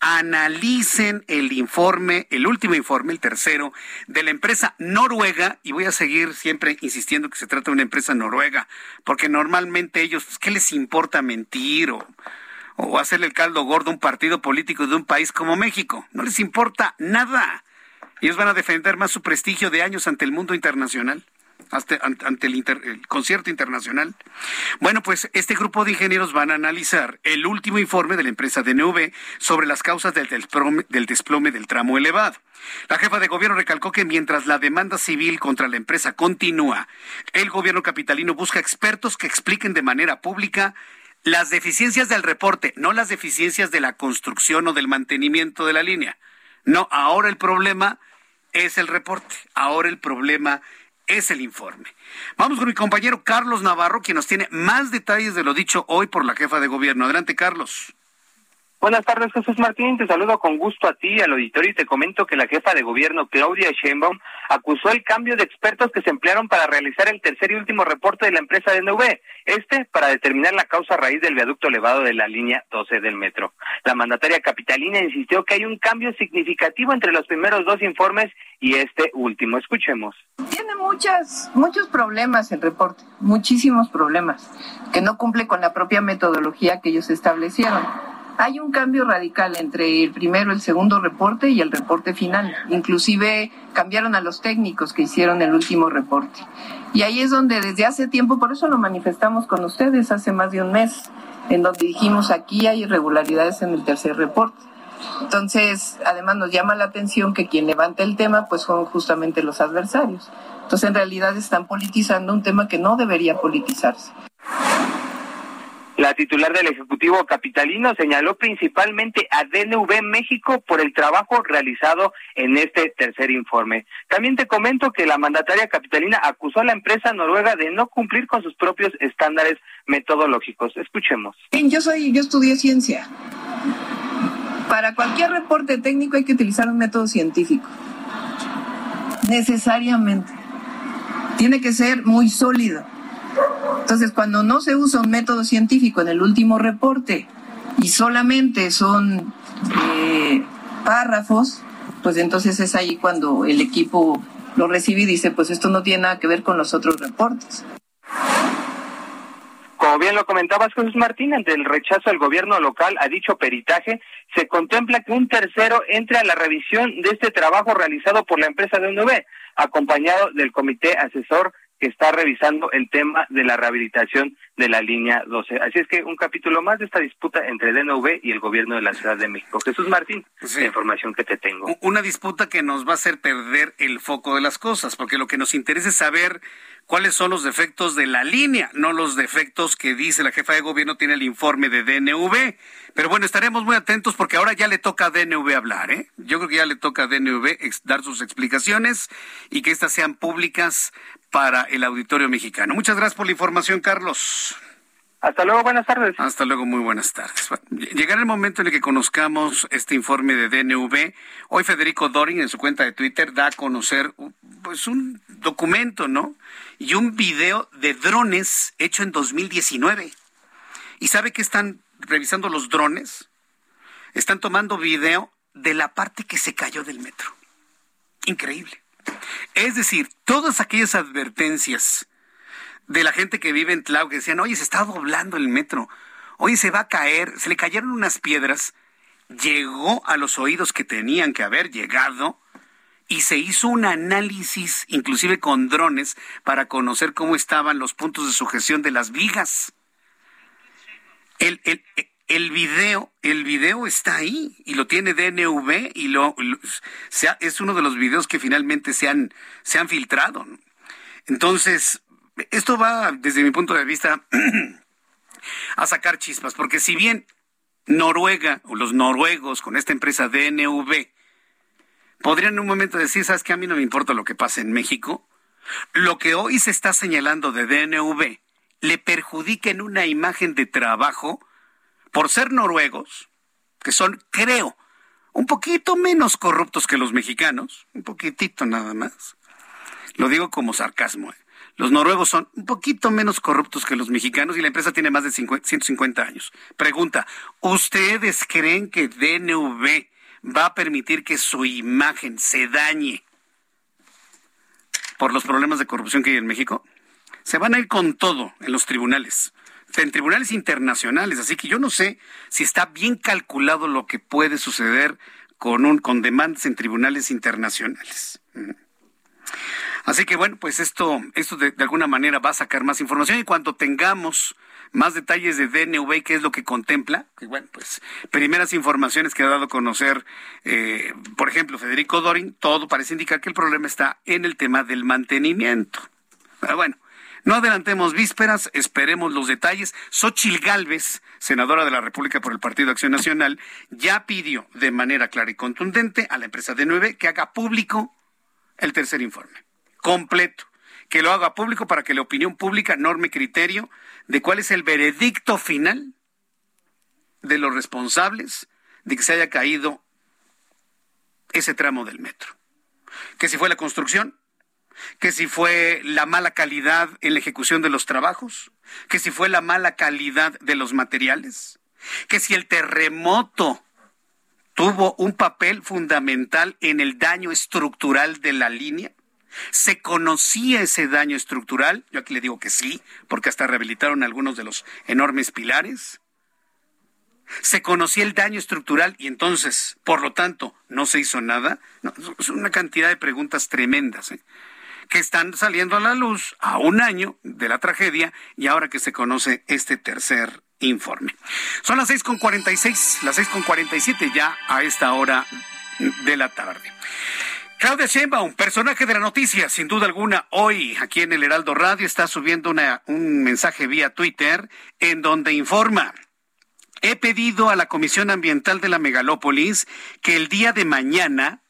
analicen el informe, el último informe, el tercero, de la empresa noruega, y voy a seguir siempre insistiendo que se trata de una empresa noruega, porque normalmente ellos, ¿qué les importa mentir o o hacerle el caldo gordo a un partido político de un país como México. No les importa nada. Ellos van a defender más su prestigio de años ante el mundo internacional, ante el, concierto internacional. Bueno, pues este grupo de ingenieros van a analizar el último informe de la empresa DNV sobre las causas del del desplome del tramo elevado. La jefa de gobierno recalcó que mientras la demanda civil contra la empresa continúa, el gobierno capitalino busca expertos que expliquen de manera pública las deficiencias del reporte, no las deficiencias de la construcción o del mantenimiento de la línea. No, ahora el problema es el reporte, ahora el problema es el informe. Vamos con mi compañero Carlos Navarro, quien nos tiene más detalles de lo dicho hoy por la jefa de gobierno. Adelante, Carlos. Buenas tardes, Jesús Martín. Te saludo con gusto a ti al auditorio y te comento que la jefa de gobierno, Claudia Sheinbaum, acusó el cambio de expertos que se emplearon para realizar el tercer y último reporte de la empresa de NV, este para determinar la causa raíz del viaducto elevado de la línea 12 del metro. La mandataria capitalina insistió que hay un cambio significativo entre los primeros dos informes y este último. Escuchemos. Tiene muchas, muchos problemas el reporte, muchísimos problemas, que no cumple con la propia metodología que ellos establecieron hay un cambio radical entre el primero, el segundo reporte y el reporte final. Inclusive cambiaron a los técnicos que hicieron el último reporte. Y ahí es donde desde hace tiempo, por eso lo manifestamos con ustedes hace más de un mes, en donde dijimos aquí hay irregularidades en el tercer reporte. Entonces, además nos llama la atención que quien levanta el tema pues son justamente los adversarios. Entonces, en realidad están politizando un tema que no debería politizarse. La titular del Ejecutivo Capitalino señaló principalmente a DNV México por el trabajo realizado en este tercer informe. También te comento que la mandataria capitalina acusó a la empresa noruega de no cumplir con sus propios estándares metodológicos. Escuchemos. Yo soy, yo estudié ciencia. Para cualquier reporte técnico hay que utilizar un método científico. Necesariamente. Tiene que ser muy sólido entonces, cuando no se usa un método científico en el último reporte y solamente son eh, párrafos, pues entonces es ahí cuando el equipo lo recibe y dice, pues esto no tiene nada que ver con los otros reportes. Como bien lo comentabas, Jesús Martín, ante el rechazo del gobierno local a dicho peritaje, se contempla que un tercero entre a la revisión de este trabajo realizado por la empresa de DNV, acompañado del comité asesor que está revisando el tema de la rehabilitación de la línea 12. Así es que un capítulo más de esta disputa entre DNV y el gobierno de la Ciudad de México. Jesús Martín, la información que te tengo. Una disputa que nos va a hacer perder el foco de las cosas, porque lo que nos interesa es saber cuáles son los defectos de la línea, no los defectos que dice la jefa de gobierno tiene el informe de DNV. Pero bueno, estaremos muy atentos porque ahora ya le toca a DNV hablar, ¿eh? Yo creo que ya le toca a DNV dar sus explicaciones y que éstas sean públicas para el auditorio mexicano. Muchas gracias por la información, Carlos. Hasta luego, buenas tardes. Hasta luego, muy buenas tardes. Llegará el momento en el que conozcamos este informe de DNV. Hoy Federico Dorin en su cuenta de Twitter da a conocer pues un documento, ¿no? Y un video de drones hecho en 2019. ¿Y sabe que están revisando los drones? Están tomando video de la parte que se cayó del metro. Increíble. Es decir, todas aquellas advertencias de la gente que vive en Tlau que decían, oye, se está doblando el metro, oye, se va a caer, se le cayeron unas piedras, llegó a los oídos que tenían que haber llegado y se hizo un análisis, inclusive con drones, para conocer cómo estaban los puntos de sujeción de las vigas. El, el, el video, el video está ahí y lo tiene DNV y lo, es uno de los videos que finalmente se han, se han filtrado. Entonces, esto va, desde mi punto de vista, (clears throat) a sacar chispas, porque si bien Noruega o los noruegos con esta empresa DNV podrían en un momento decir, sabes que a mí no me importa lo que pase en México, lo que hoy se está señalando de DNV le perjudica en una imagen de trabajo por ser noruegos, que son, creo, un poquito menos corruptos que los mexicanos, un poquitito nada más. Lo digo como sarcasmo. ¿eh? Los noruegos son un poquito menos corruptos que los mexicanos y la empresa tiene más de 150 años. Pregunta, ¿ustedes creen que DNV va a permitir que su imagen se dañe por los problemas de corrupción que hay en México? Se van a ir con todo en los tribunales en tribunales internacionales, así que yo no sé si está bien calculado lo que puede suceder con un con demandas en tribunales internacionales. Así que bueno, pues esto, esto de, alguna manera va a sacar más información y cuando tengamos más detalles de DNV, qué es lo que contempla, que bueno, pues primeras informaciones que ha dado a conocer, eh, por ejemplo, Federico Dorin, todo parece indicar que el problema está en el tema del mantenimiento. Pero bueno, no adelantemos vísperas, esperemos los detalles. Xochil Gálvez, senadora de la República por el Partido Acción Nacional, ya pidió de manera clara y contundente a la empresa de nueve que haga público el tercer informe, completo, que lo haga público para que la opinión pública norme criterio de cuál es el veredicto final de los responsables de que se haya caído ese tramo del metro. Que si fue la construcción, que si fue la mala calidad en la ejecución de los trabajos, que si fue la mala calidad de los materiales, que si el terremoto tuvo un papel fundamental en el daño estructural de la línea. ¿Se conocía ese daño estructural? Yo aquí le digo que sí, porque hasta rehabilitaron algunos de los enormes pilares. ¿Se conocía el daño estructural y entonces, por lo tanto, no se hizo nada? es una cantidad de preguntas tremendas. ¿eh? Que están saliendo a la luz a un año de la tragedia y ahora que se conoce este tercer informe. Son las seis con cuarenta y seis, las seis con cuarenta y siete ya a esta hora de la tarde. Claudia Sheinbaum, personaje de la noticia, sin duda alguna, hoy aquí en el Heraldo Radio está subiendo un mensaje vía Twitter en donde informa. He pedido a la Comisión Ambiental de la Megalópolis que el día de mañana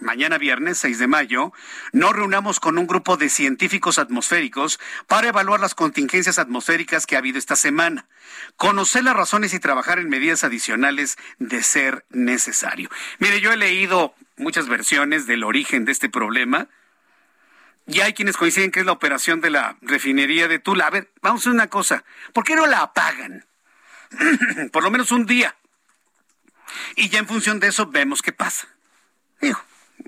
mañana viernes 6 de mayo, nos reunamos con un grupo de científicos atmosféricos para evaluar las contingencias atmosféricas que ha habido esta semana, conocer las razones y trabajar en medidas adicionales de ser necesario. Mire, yo he leído muchas versiones del origen de este problema. Y hay quienes coinciden que es la operación de la refinería de Tula. A ver, vamos a hacer una cosa. ¿Por qué no la apagan? (clears throat) por lo menos un día. Y ya en función de eso vemos qué pasa.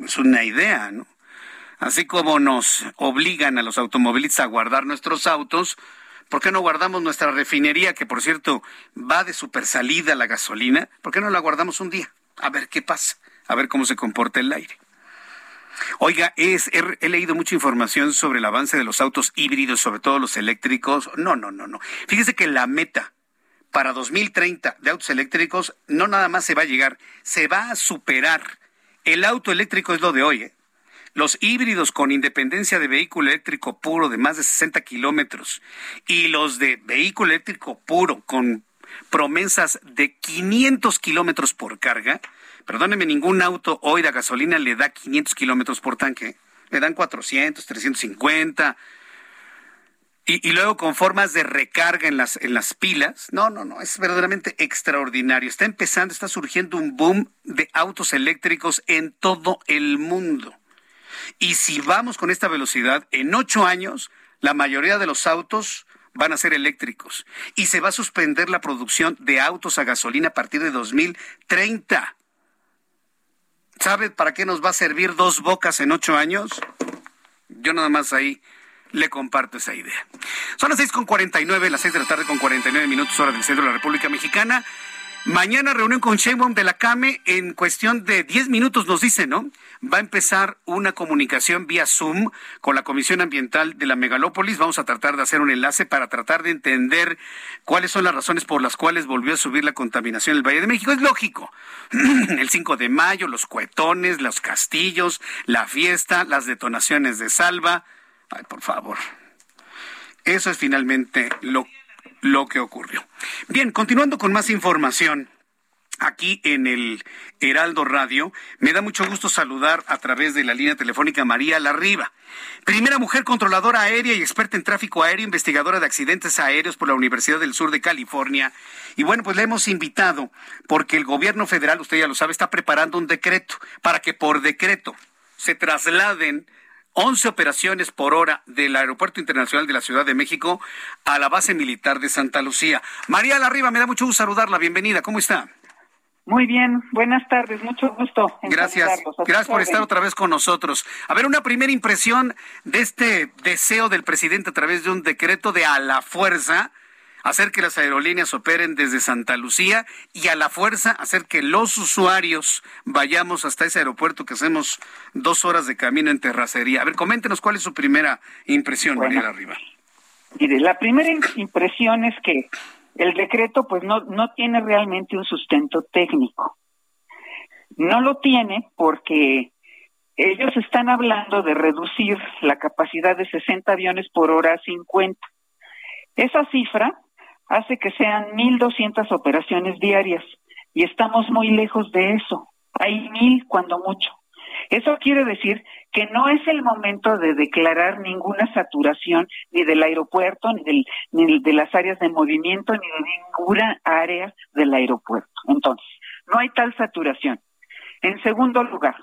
Es una idea, ¿no? Así como nos obligan a los automovilistas a guardar nuestros autos, ¿por qué no guardamos nuestra refinería, que por cierto va de super salida la gasolina? ¿Por qué no la guardamos un día? A ver qué pasa, a ver cómo se comporta el aire. Oiga, es, he, he, leído mucha información sobre el avance de los autos híbridos, sobre todo los eléctricos. No, no, no, no. Fíjese que la meta para 2030 de autos eléctricos no nada más se va a llegar, se va a superar. El auto eléctrico es lo de hoy. ¿eh? Los híbridos con independencia de vehículo eléctrico puro de más de 60 kilómetros y los de vehículo eléctrico puro con promesas de 500 kilómetros por carga. Perdóneme, ningún auto hoy de gasolina le da 500 kilómetros por tanque. Le dan 400, 350 y, y, luego con formas de recarga en las, en las pilas. No, no, no, es verdaderamente extraordinario. Está empezando, está surgiendo un boom de autos eléctricos en todo el mundo. Y si vamos con esta velocidad, en ocho años, la mayoría de los autos van a ser eléctricos. Y se va a suspender la producción de autos a gasolina a partir de 2030. ¿Sabe para qué nos va a servir dos bocas en ocho años? Yo nada más ahí le comparto esa idea. Son las seis con cuarenta y nueve, las seis de la tarde con cuarenta y nueve minutos hora del centro de la República Mexicana. Mañana reunión con Sheinbaum de la CAME en cuestión de diez minutos nos dice, ¿no? Va a empezar una comunicación vía Zoom con la Comisión Ambiental de la Megalópolis. Vamos a tratar de hacer un enlace para tratar de entender cuáles son las razones por las cuales volvió a subir la contaminación en el Valle de México. Es lógico. (clears throat) El 5 de mayo, los cuetones, los castillos, la fiesta, las detonaciones de salva. Ay, por favor. Eso es finalmente lo, lo que ocurrió. Bien, continuando con más información. Aquí en el Heraldo Radio, me da mucho gusto saludar a través de la línea telefónica María Larriba, primera mujer controladora aérea y experta en tráfico aéreo, investigadora de accidentes aéreos por la Universidad del Sur de California. Y bueno, pues le hemos invitado porque el gobierno federal, usted ya lo sabe, está preparando un decreto para que por decreto se trasladen 11 operaciones por hora del Aeropuerto Internacional de la Ciudad de México a la base militar de Santa Lucía. María Larriba, me da mucho gusto saludarla. Bienvenida. ¿Cómo está? Muy bien, buenas tardes, mucho gusto. Gracias, gracias por estar otra vez con nosotros. A ver, una primera impresión de este deseo del presidente a través de un decreto de a la fuerza hacer que las aerolíneas operen desde Santa Lucía y a la fuerza hacer que los usuarios vayamos hasta ese aeropuerto que hacemos dos horas de camino en terracería. A ver, coméntenos cuál es su primera impresión, bueno, María Arriba. Mire, la primera impresión es que el decreto pues no, no tiene realmente un sustento técnico. No lo tiene porque ellos están hablando de reducir la capacidad de 60 aviones por hora a 50. Esa cifra hace que sean 1.200 operaciones diarias y estamos muy lejos de eso. Hay mil cuando mucho. Eso quiere decir que no es el momento de declarar ninguna saturación ni del aeropuerto, ni, del, ni de las áreas de movimiento, ni de ninguna área del aeropuerto. Entonces, no hay tal saturación. En segundo lugar,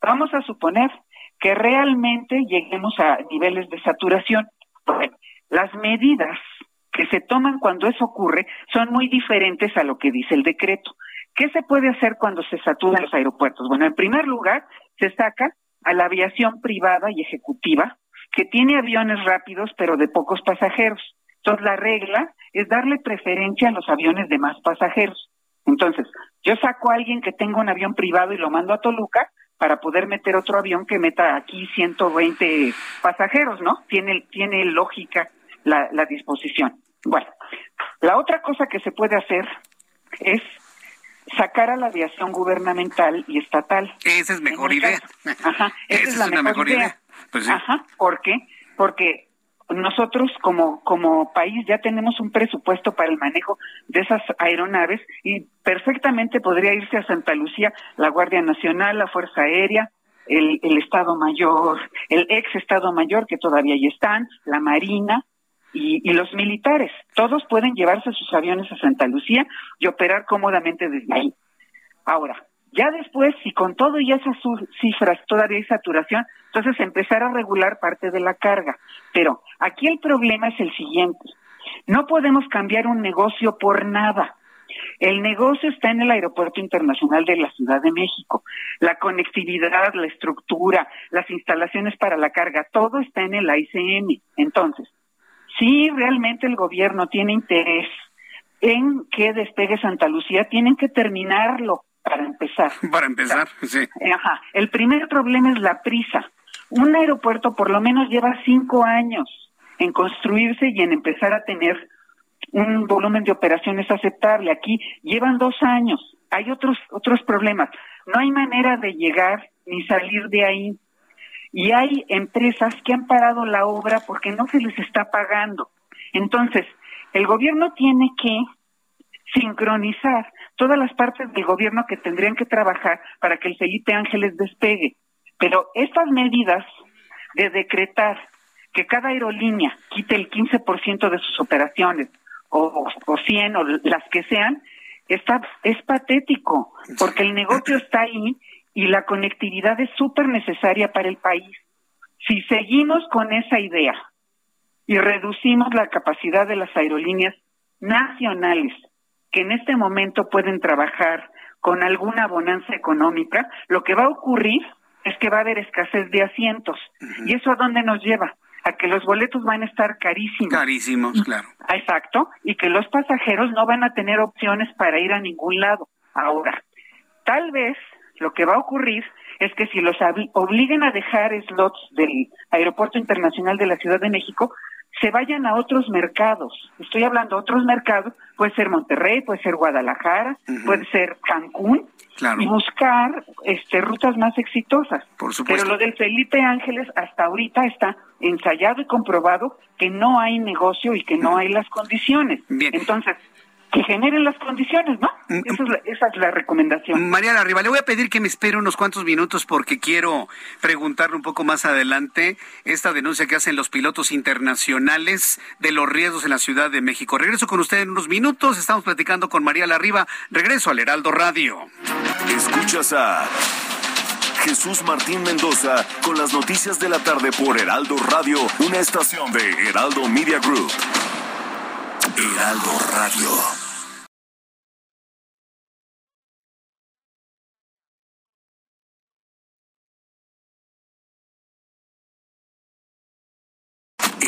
vamos a suponer que realmente lleguemos a niveles de saturación. Bueno, las medidas que se toman cuando eso ocurre son muy diferentes a lo que dice el decreto. ¿Qué se puede hacer cuando se saturan los aeropuertos? Bueno, en primer lugar, se saca a la aviación privada y ejecutiva, que tiene aviones rápidos pero de pocos pasajeros. Entonces, la regla es darle preferencia a los aviones de más pasajeros. Entonces, yo saco a alguien que tenga un avión privado y lo mando a Toluca para poder meter otro avión que meta aquí 120 pasajeros, ¿no? Tiene, tiene lógica la, la disposición. Bueno, la otra cosa que se puede hacer es sacar a la aviación gubernamental y estatal. Esa es mejor idea. Ajá, (laughs) esa, es, la mejor, idea. Pues Ajá, ¿por qué? Porque nosotros como como país ya tenemos un presupuesto para el manejo de esas aeronaves y perfectamente podría irse a Santa Lucía la Guardia Nacional, la Fuerza Aérea, el, el Estado Mayor, el ex Estado Mayor que todavía ahí están, la Marina, y, los militares. Todos pueden llevarse sus aviones a Santa Lucía y operar cómodamente desde ahí. Ahora, ya después, si con todo y esas cifras todavía hay saturación, entonces empezar a regular parte de la carga. Pero aquí el problema es el siguiente. No podemos cambiar un negocio por nada. El negocio está en el Aeropuerto Internacional de la Ciudad de México. La conectividad, la estructura, las instalaciones para la carga, todo está en el ICM. Entonces, si realmente el gobierno tiene interés en que despegue Santa Lucía, tienen que terminarlo para empezar. (laughs) Para empezar, sí. Ajá. El primer problema es la prisa. Un aeropuerto por lo menos lleva cinco años en construirse y en empezar a tener un volumen de operaciones aceptable. Aquí llevan dos años. Hay otros otros problemas. No hay manera de llegar ni salir de ahí. Y hay empresas que han parado la obra porque no se les está pagando. Entonces, el gobierno tiene que sincronizar todas las partes del gobierno que tendrían que trabajar para que el Felipe Ángeles despegue. Pero estas medidas de decretar que cada aerolínea quite el 15% de sus operaciones o, o 100 o las que sean, está, es patético, porque el negocio está ahí y la conectividad es súper necesaria para el país. Si seguimos con esa idea y reducimos la capacidad de las aerolíneas nacionales que en este momento pueden trabajar con alguna bonanza económica, lo que va a ocurrir es que va a haber escasez de asientos. ¿Y eso a dónde nos lleva? A que los boletos van a estar carísimos. Carísimos, claro. Exacto, y que los pasajeros no van a tener opciones para ir a ningún lado. Ahora, tal vez lo que va a ocurrir es que si los obliguen a dejar slots del Aeropuerto Internacional de la Ciudad de México, se vayan a otros mercados. Estoy hablando de otros mercados, puede ser Monterrey, puede ser Guadalajara, puede ser Cancún, y buscar este, rutas más exitosas. Por Pero lo del Felipe Ángeles hasta ahorita está ensayado y comprobado que no hay negocio y que no hay las condiciones. Entonces, que generen las condiciones, ¿no? Mm, esa es, la, esa es la recomendación. María Larriba, le voy a pedir que me espere unos cuantos minutos porque quiero preguntarle un poco más adelante esta denuncia que hacen los pilotos internacionales de los riesgos en la Ciudad de México. Regreso con usted en unos minutos. Estamos platicando con María Larriba. Regreso al Heraldo Radio. Escuchas a Jesús Martín Mendoza con las noticias de la tarde por Heraldo Radio, una estación de Heraldo Media Group. Heraldo Radio.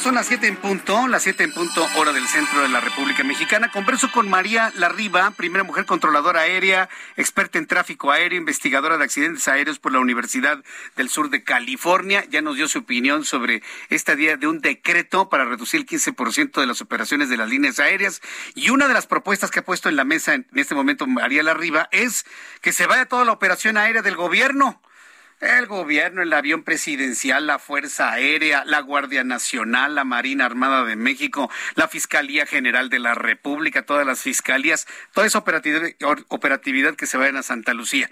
Son las siete en punto, las siete en punto hora del centro de la República Mexicana. Converso con María Larriba, primera mujer controladora aérea, experta en tráfico aéreo, investigadora de accidentes aéreos por la Universidad del Sur de California. Ya nos dio su opinión sobre esta día de un decreto para reducir el 15% de las operaciones de las líneas aéreas. Y una de las propuestas que ha puesto en la mesa en este momento María Larriba es que se vaya toda la operación aérea del gobierno el gobierno, el avión presidencial, la Fuerza Aérea, la Guardia Nacional, la Marina Armada de México, la Fiscalía General de la República, todas las fiscalías, toda esa operatividad, que se vayan a Santa Lucía.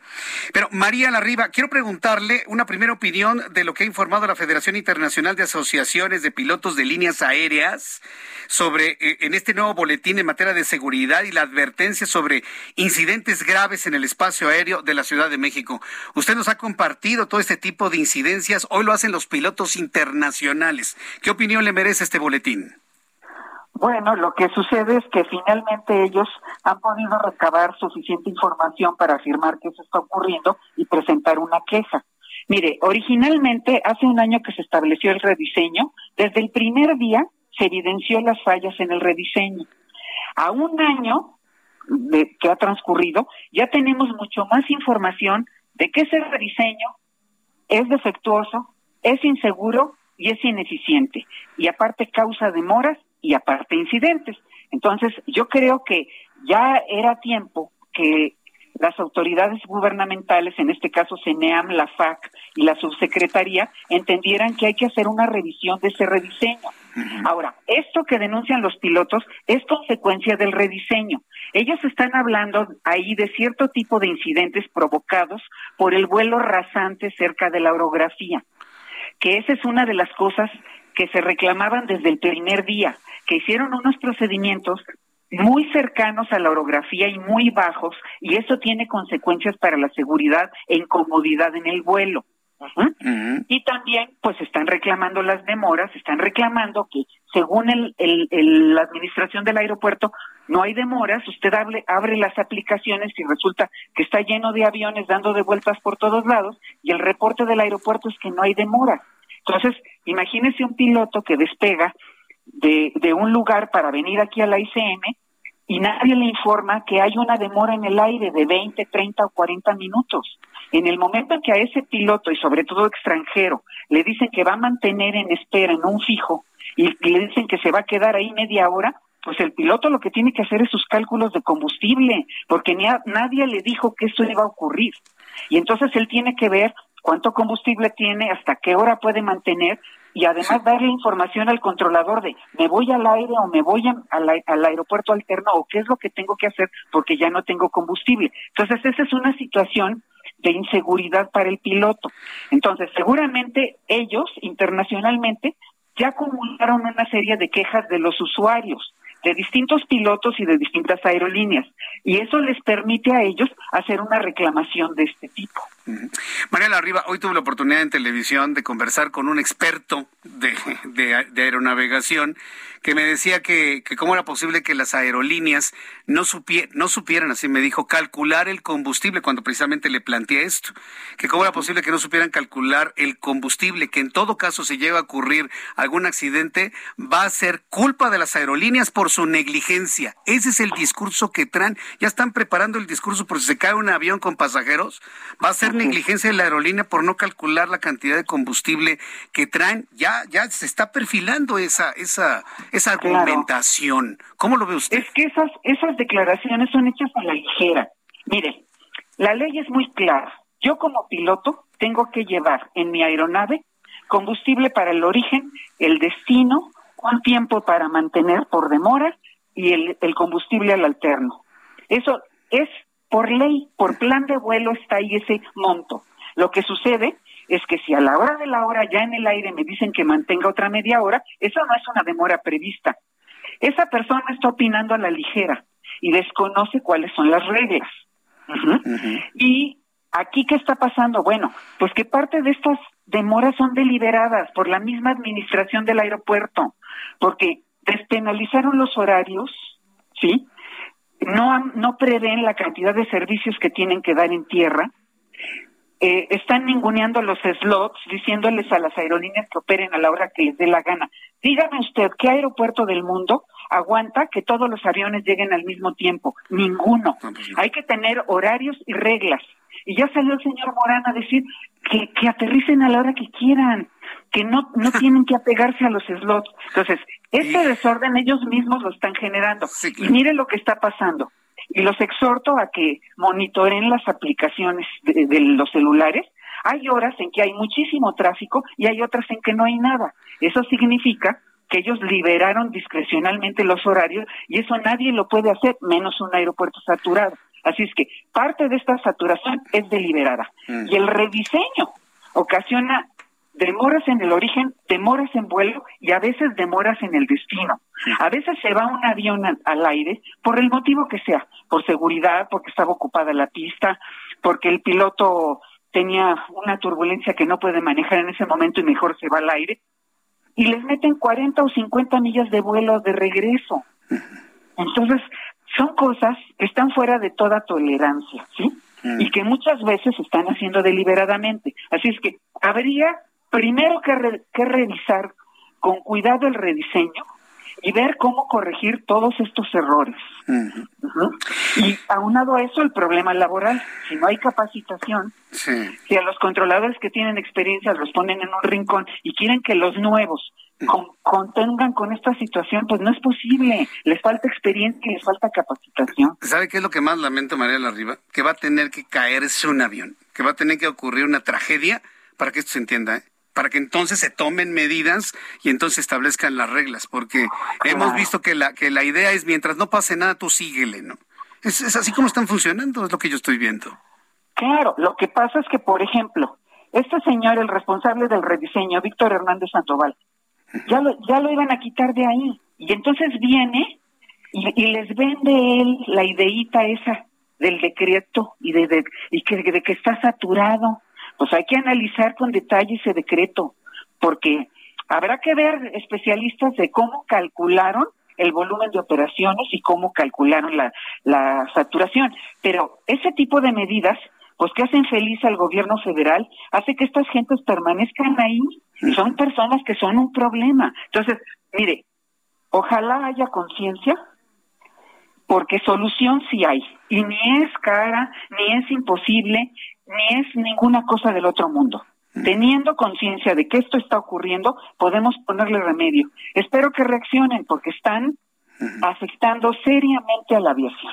Pero María Larriba, quiero preguntarle una primera opinión de lo que ha informado la Federación Internacional de Asociaciones de Pilotos de Líneas Aéreas sobre eh, en este nuevo boletín en materia de seguridad y la advertencia sobre incidentes graves en el espacio aéreo de la Ciudad de México. Usted nos ha compartido todo este tipo de incidencias, hoy lo hacen los pilotos internacionales. ¿Qué opinión le merece este boletín? Bueno, lo que sucede es que finalmente ellos han podido recabar suficiente información para afirmar que eso está ocurriendo y presentar una queja. Mire, originalmente hace un año que se estableció el rediseño, desde el primer día se evidenció las fallas en el rediseño. A un año de, que ha transcurrido, ya tenemos mucho más información de que ese rediseño es defectuoso, es inseguro y es ineficiente. Y aparte causa demoras y aparte incidentes. Entonces, yo creo que ya era tiempo que las autoridades gubernamentales, en este caso CENEAM, la FAC y la subsecretaría, entendieran que hay que hacer una revisión de ese rediseño Ahora, esto que denuncian los pilotos es consecuencia del rediseño. Ellos están hablando ahí de cierto tipo de incidentes provocados por el vuelo rasante cerca de la orografía, que esa es una de las cosas que se reclamaban desde el primer día, que hicieron unos procedimientos muy cercanos a la orografía y muy bajos, y eso tiene consecuencias para la seguridad e incomodidad en el vuelo. Y también, pues, están reclamando las demoras, están reclamando que, según el, el, la administración del aeropuerto, no hay demoras. Usted abre, abre las aplicaciones y resulta que está lleno de aviones dando de vueltas por todos lados, y el reporte del aeropuerto es que no hay demoras. Entonces, imagínese un piloto que despega de, de un lugar para venir aquí a la ICM y nadie le informa que hay una demora en el aire de 20, 30 o 40 minutos. En el momento en que a ese piloto y sobre todo extranjero le dicen que va a mantener en espera en un fijo y le dicen que se va a quedar ahí media hora, pues el piloto lo que tiene que hacer es sus cálculos de combustible, porque ni nadie le dijo que eso iba a ocurrir. Y entonces él tiene que ver cuánto combustible tiene, hasta qué hora puede mantener y además darle información al controlador de me voy al aire o me voy al, aeropuerto alterno o qué es lo que tengo que hacer porque ya no tengo combustible. Entonces esa es una situación de inseguridad para el piloto. Entonces seguramente ellos internacionalmente ya acumularon una serie de quejas de los usuarios de distintos pilotos y de distintas aerolíneas. Y eso les permite a ellos hacer una reclamación de este tipo. María Arriba, hoy tuve la oportunidad en televisión de conversar con un experto de, de, aeronavegación que me decía que, que, cómo era posible que las aerolíneas no, no supieran, así me dijo, calcular el combustible cuando precisamente le planteé esto, que cómo era posible que no supieran calcular el combustible, que en todo caso si llega a ocurrir algún accidente va a ser culpa de las aerolíneas por su negligencia. Ese es el discurso que traen, ya están preparando el discurso por si se cae un avión con pasajeros, va a ser negligencia de la aerolínea por no calcular la cantidad de combustible que traen. Ya, ya se está perfilando esa, esa, esa argumentación. ¿Cómo lo ve usted? Es que esas, esas declaraciones son hechas a la ligera. Mire, la ley es muy clara. Yo como piloto tengo que llevar en mi aeronave combustible para el origen, el destino, un tiempo para mantener por demora y el, el combustible al alterno. Eso es por ley, por plan de vuelo está ahí ese monto. Lo que sucede es que si a la hora de la hora ya en el aire me dicen que mantenga otra media hora, eso no es una demora prevista. Esa persona está opinando a la ligera y desconoce cuáles son las reglas. Y aquí, ¿qué está pasando? Bueno, pues que parte de estas demoras son deliberadas por la misma administración del aeropuerto, porque despenalizaron los horarios, ¿sí? No, no prevén la cantidad de servicios que tienen que dar en tierra, eh, están ninguneando los slots, diciéndoles a las aerolíneas que operen a la hora que les dé la gana. Dígame usted, ¿qué aeropuerto del mundo aguanta que todos los aviones lleguen al mismo tiempo? Ninguno. Pues Hay que tener horarios y reglas. Y ya salió el señor Morán a decir que, que aterricen a la hora que quieran, que no, no (laughs) tienen que apegarse a los slots. Entonces, este desorden ellos mismos lo están generando. Y mire lo que está pasando. Y los exhorto a que monitoren las aplicaciones de, los celulares. Hay horas en que hay muchísimo tráfico y hay otras en que no hay nada. Eso significa que ellos liberaron discrecionalmente los horarios y eso nadie lo puede hacer, menos un aeropuerto saturado. Así es que parte de esta saturación es deliberada. Mm. Y el rediseño ocasiona demoras en el origen, demoras en vuelo y a veces demoras en el destino. A veces se va un avión al, aire por el motivo que sea, por seguridad, porque estaba ocupada la pista, porque el piloto tenía una turbulencia que no puede manejar en ese momento y mejor se va al aire, y les meten 40 o 50 millas de vuelo de regreso. Entonces, son cosas que están fuera de toda tolerancia, ¿sí? Y que muchas veces se están haciendo deliberadamente. Así es que habría primero que, que revisar con cuidado el rediseño y ver cómo corregir todos estos errores. Y aunado a eso, el problema laboral. Si no hay capacitación, si a los controladores que tienen experiencia los ponen en un rincón y quieren que los nuevos contengan con esta situación, pues no es posible. Les falta experiencia les falta capacitación. ¿Sabe qué es lo que más lamento, María Larriba? Que va a tener que caerse un avión, que va a tener que ocurrir una tragedia para que esto se entienda, ¿eh? para que entonces se tomen medidas y entonces establezcan las reglas, porque hemos visto que la, que la idea es mientras no pase nada, tú síguele, ¿no? Es, es así como están funcionando, es lo que yo estoy viendo. Claro, lo que pasa es que, por ejemplo, este señor, el responsable del rediseño, Víctor Hernández Sandoval, ya lo, ya lo iban a quitar de ahí. Y entonces viene y, les vende él la ideita esa del decreto y de, y que, de que está saturado. Pues hay que analizar con detalle ese decreto, porque habrá que ver especialistas de cómo calcularon el volumen de operaciones y cómo calcularon la, la saturación. Pero ese tipo de medidas, pues que hacen feliz al gobierno federal, hace que estas gentes permanezcan ahí son personas que son un problema. Entonces, mire, ojalá haya conciencia, porque solución sí hay, y ni es cara, ni es imposible, ni es ninguna cosa del otro mundo. Teniendo conciencia de que esto está ocurriendo, podemos ponerle remedio. Espero que reaccionen porque están afectando seriamente a la aviación.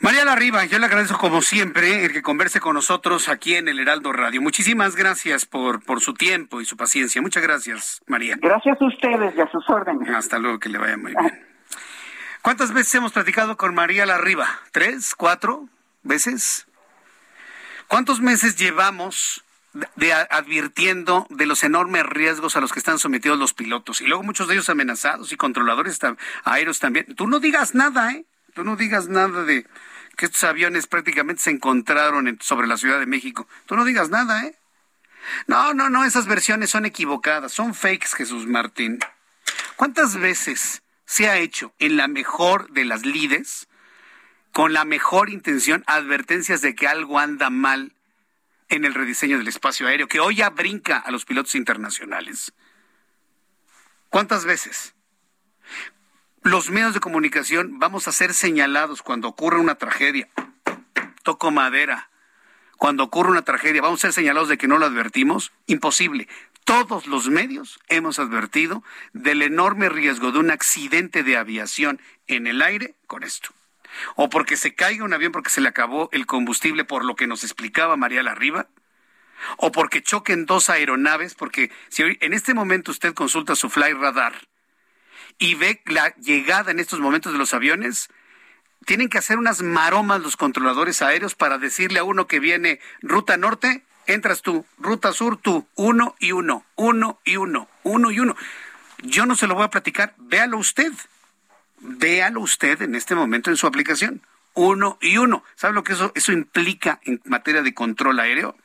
María Larriba, yo le agradezco como siempre el que converse con nosotros aquí en el Heraldo Radio. Muchísimas gracias por, por su tiempo y su paciencia. Muchas gracias, María. Gracias a ustedes y a sus órdenes. Hasta luego, que le vaya muy bien. ¿Cuántas veces hemos platicado con María Larriba? ¿Tres? ¿Cuatro veces? ¿Cuántos meses llevamos de, advirtiendo de los enormes riesgos a los que están sometidos los pilotos y luego muchos de ellos amenazados y controladores aéreos también. Tú no digas nada, ¿eh? Tú no digas nada de que estos aviones prácticamente se encontraron sobre la Ciudad de México. Tú no digas nada, ¿eh? No, no, no, esas versiones son equivocadas, son fakes, Jesús Martín. ¿Cuántas veces se ha hecho en la mejor de las lides, con la mejor intención, advertencias de que algo anda mal en el rediseño del espacio aéreo, que hoy ya brinca a los pilotos internacionales. ¿Cuántas veces? Los medios de comunicación vamos a ser señalados cuando ocurre una tragedia. Toco madera. Cuando ocurre una tragedia, vamos a ser señalados de que no lo advertimos. Imposible. Todos los medios hemos advertido del enorme riesgo de un accidente de aviación en el aire con esto o porque se caiga un avión porque se le acabó el combustible, por lo que nos explicaba María Larriba, o porque choquen dos aeronaves, porque si en este momento usted consulta su fly radar y ve la llegada en estos momentos de los aviones, tienen que hacer unas maromas los controladores aéreos para decirle a uno que viene ruta norte, entras tú, ruta sur tú, uno y uno, uno y uno, uno y uno. Yo no se lo voy a platicar, véalo usted véalo usted en este momento en su aplicación. Uno y uno. ¿Sabe lo que eso, eso implica en materia de control aéreo?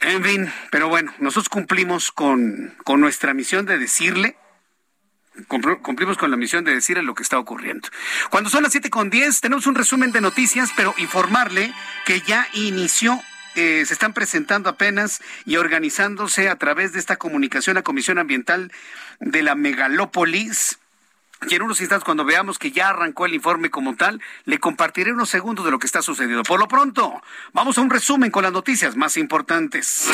En fin, pero bueno, nosotros cumplimos con, con nuestra misión de decirle cumplimos con la misión de decirle lo que está ocurriendo. Cuando son las siete con diez, tenemos un resumen de noticias, pero informarle que ya inició eh, se están presentando apenas y organizándose a través de esta comunicación a Comisión Ambiental de la Megalópolis y en unos instantes, cuando veamos que ya arrancó el informe como tal, le compartiré unos segundos de lo que está sucediendo. Por lo pronto, vamos a un resumen con las noticias más importantes.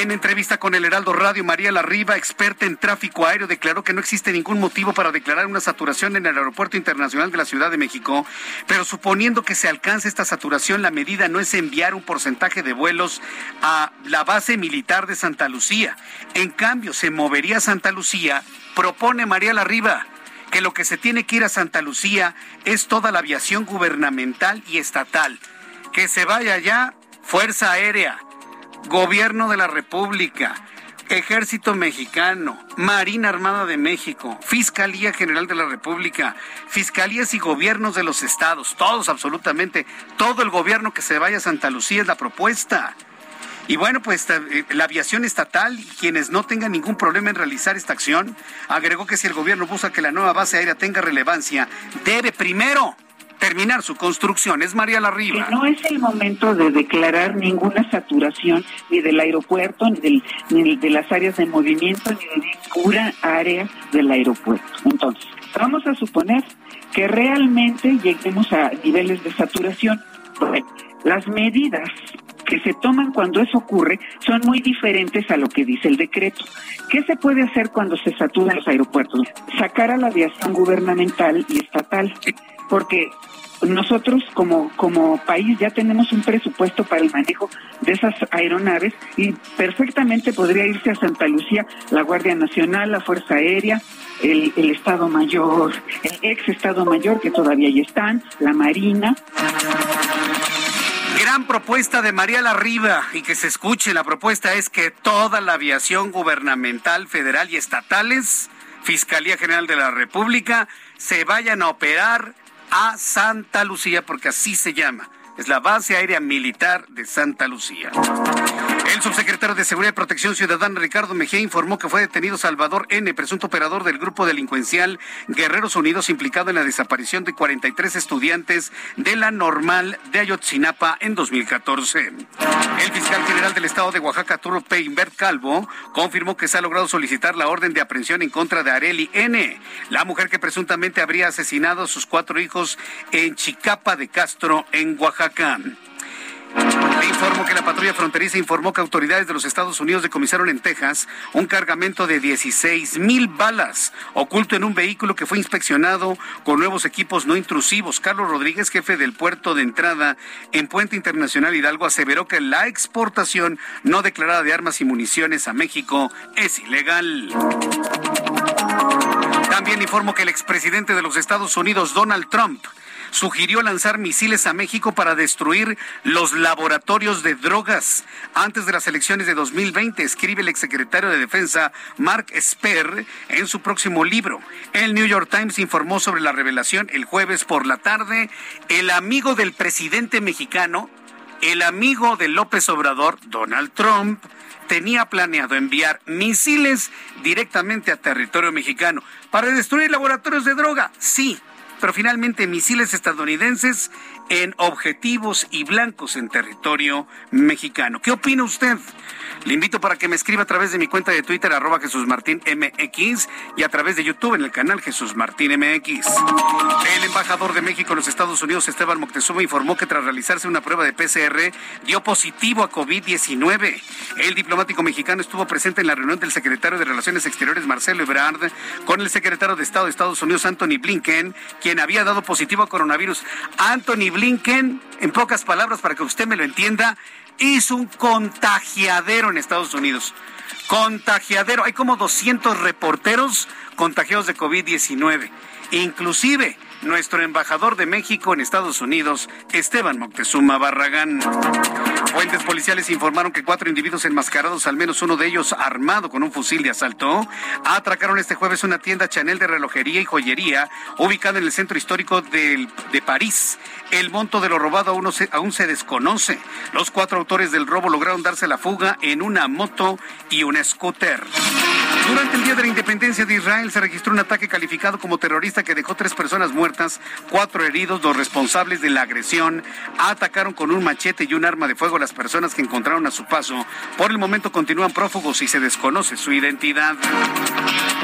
En entrevista con el Heraldo Radio, María Larriba, experta en tráfico aéreo, declaró que no existe ningún motivo para declarar una saturación en el Aeropuerto Internacional de la Ciudad de México, pero suponiendo que se alcance esta saturación, la medida no es enviar un porcentaje de vuelos a la base militar de Santa Lucía. En cambio, se movería Santa Lucía propone María Larriba que lo que se tiene que ir a Santa Lucía es toda la aviación gubernamental y estatal. Que se vaya allá Fuerza Aérea, Gobierno de la República, Ejército Mexicano, Marina Armada de México, Fiscalía General de la República, Fiscalías y gobiernos de los estados, todos absolutamente, todo el gobierno que se vaya a Santa Lucía es la propuesta. Y bueno, pues eh, la aviación estatal y quienes no tengan ningún problema en realizar esta acción, agregó que si el gobierno busca que la nueva base aérea tenga relevancia, debe primero terminar su construcción. Es María Larriba. Que no es el momento de declarar ninguna saturación ni del aeropuerto, ni, ni de las áreas de movimiento, ni de ninguna área del aeropuerto. Entonces, vamos a suponer que realmente lleguemos a niveles de saturación. las medidas que se toman cuando eso ocurre son muy diferentes a lo que dice el decreto. ¿Qué se puede hacer cuando se saturan los aeropuertos? Sacar a la aviación gubernamental y estatal, porque nosotros como, como país ya tenemos un presupuesto para el manejo de esas aeronaves y perfectamente podría irse a Santa Lucía la Guardia Nacional, la Fuerza Aérea, el, el Estado Mayor, el ex Estado Mayor que todavía ahí están, la Marina. Gran propuesta de María Larriba y que se escuche. La propuesta es que toda la aviación gubernamental, federal y estatales, Fiscalía General de la República, se vayan a operar a Santa Lucía, porque así se llama. Es la base aérea militar de Santa Lucía. El subsecretario de Seguridad y Protección Ciudadana, Ricardo Mejía, informó que fue detenido Salvador N., presunto operador del grupo delincuencial Guerreros Unidos, implicado en la desaparición de 43 estudiantes de la normal de Ayotzinapa en 2014. El fiscal general del estado de Oaxaca, Arturo Peinbert Calvo, confirmó que se ha logrado solicitar la orden de aprehensión en contra de Areli N., la mujer que presuntamente habría asesinado a sus cuatro hijos en Chicapa de Castro, en Oaxaca. Le informo que la patrulla fronteriza informó que autoridades de los Estados Unidos decomisaron en Texas un cargamento de 16 mil balas oculto en un vehículo que fue inspeccionado con nuevos equipos no intrusivos. Carlos Rodríguez, jefe del puerto de entrada en Puente Internacional Hidalgo, aseveró que la exportación no declarada de armas y municiones a México es ilegal. También informo que el expresidente de los Estados Unidos, Donald Trump, sugirió lanzar misiles a México para destruir los laboratorios de drogas antes de las elecciones de 2020, escribe el exsecretario de Defensa Mark Esper en su próximo libro. El New York Times informó sobre la revelación el jueves por la tarde. El amigo del presidente mexicano, el amigo de López Obrador, Donald Trump, tenía planeado enviar misiles directamente a territorio mexicano para destruir laboratorios de droga. Sí, pero finalmente misiles estadounidenses en objetivos y blancos en territorio mexicano. ¿Qué opina usted? Le invito para que me escriba a través de mi cuenta de Twitter, arroba y a través de YouTube en el canal Jesús Martín. El embajador de México en los Estados Unidos, Esteban Moctezuma, informó que tras realizarse una prueba de PCR, dio positivo a COVID-19. El diplomático mexicano estuvo presente en la reunión del secretario de Relaciones Exteriores, Marcelo Ebrard, con el secretario de Estado de Estados Unidos, Anthony Blinken, quien había dado positivo a coronavirus. Anthony Blinken, en pocas palabras, para que usted me lo entienda, hizo un contagiadero en Estados Unidos. Contagiadero. Hay como 200 reporteros contagiados de COVID-19. Inclusive nuestro embajador de México en Estados Unidos, Esteban Moctezuma Barragán. Fuentes policiales informaron que cuatro individuos enmascarados, al menos uno de ellos armado con un fusil de asalto, atracaron este jueves una tienda Chanel de relojería y joyería ubicada en el centro histórico de, de París. El monto de lo robado aún, se, aún se desconoce. Los cuatro autores del robo lograron darse la fuga en una moto y un scooter. Durante el Día de la Independencia de Israel se registró un ataque calificado como terrorista que dejó tres personas muertas, cuatro heridos. Los responsables de la agresión atacaron con un machete y un arma de fuego a las personas que encontraron a su paso. Por el momento continúan prófugos y se desconoce su identidad.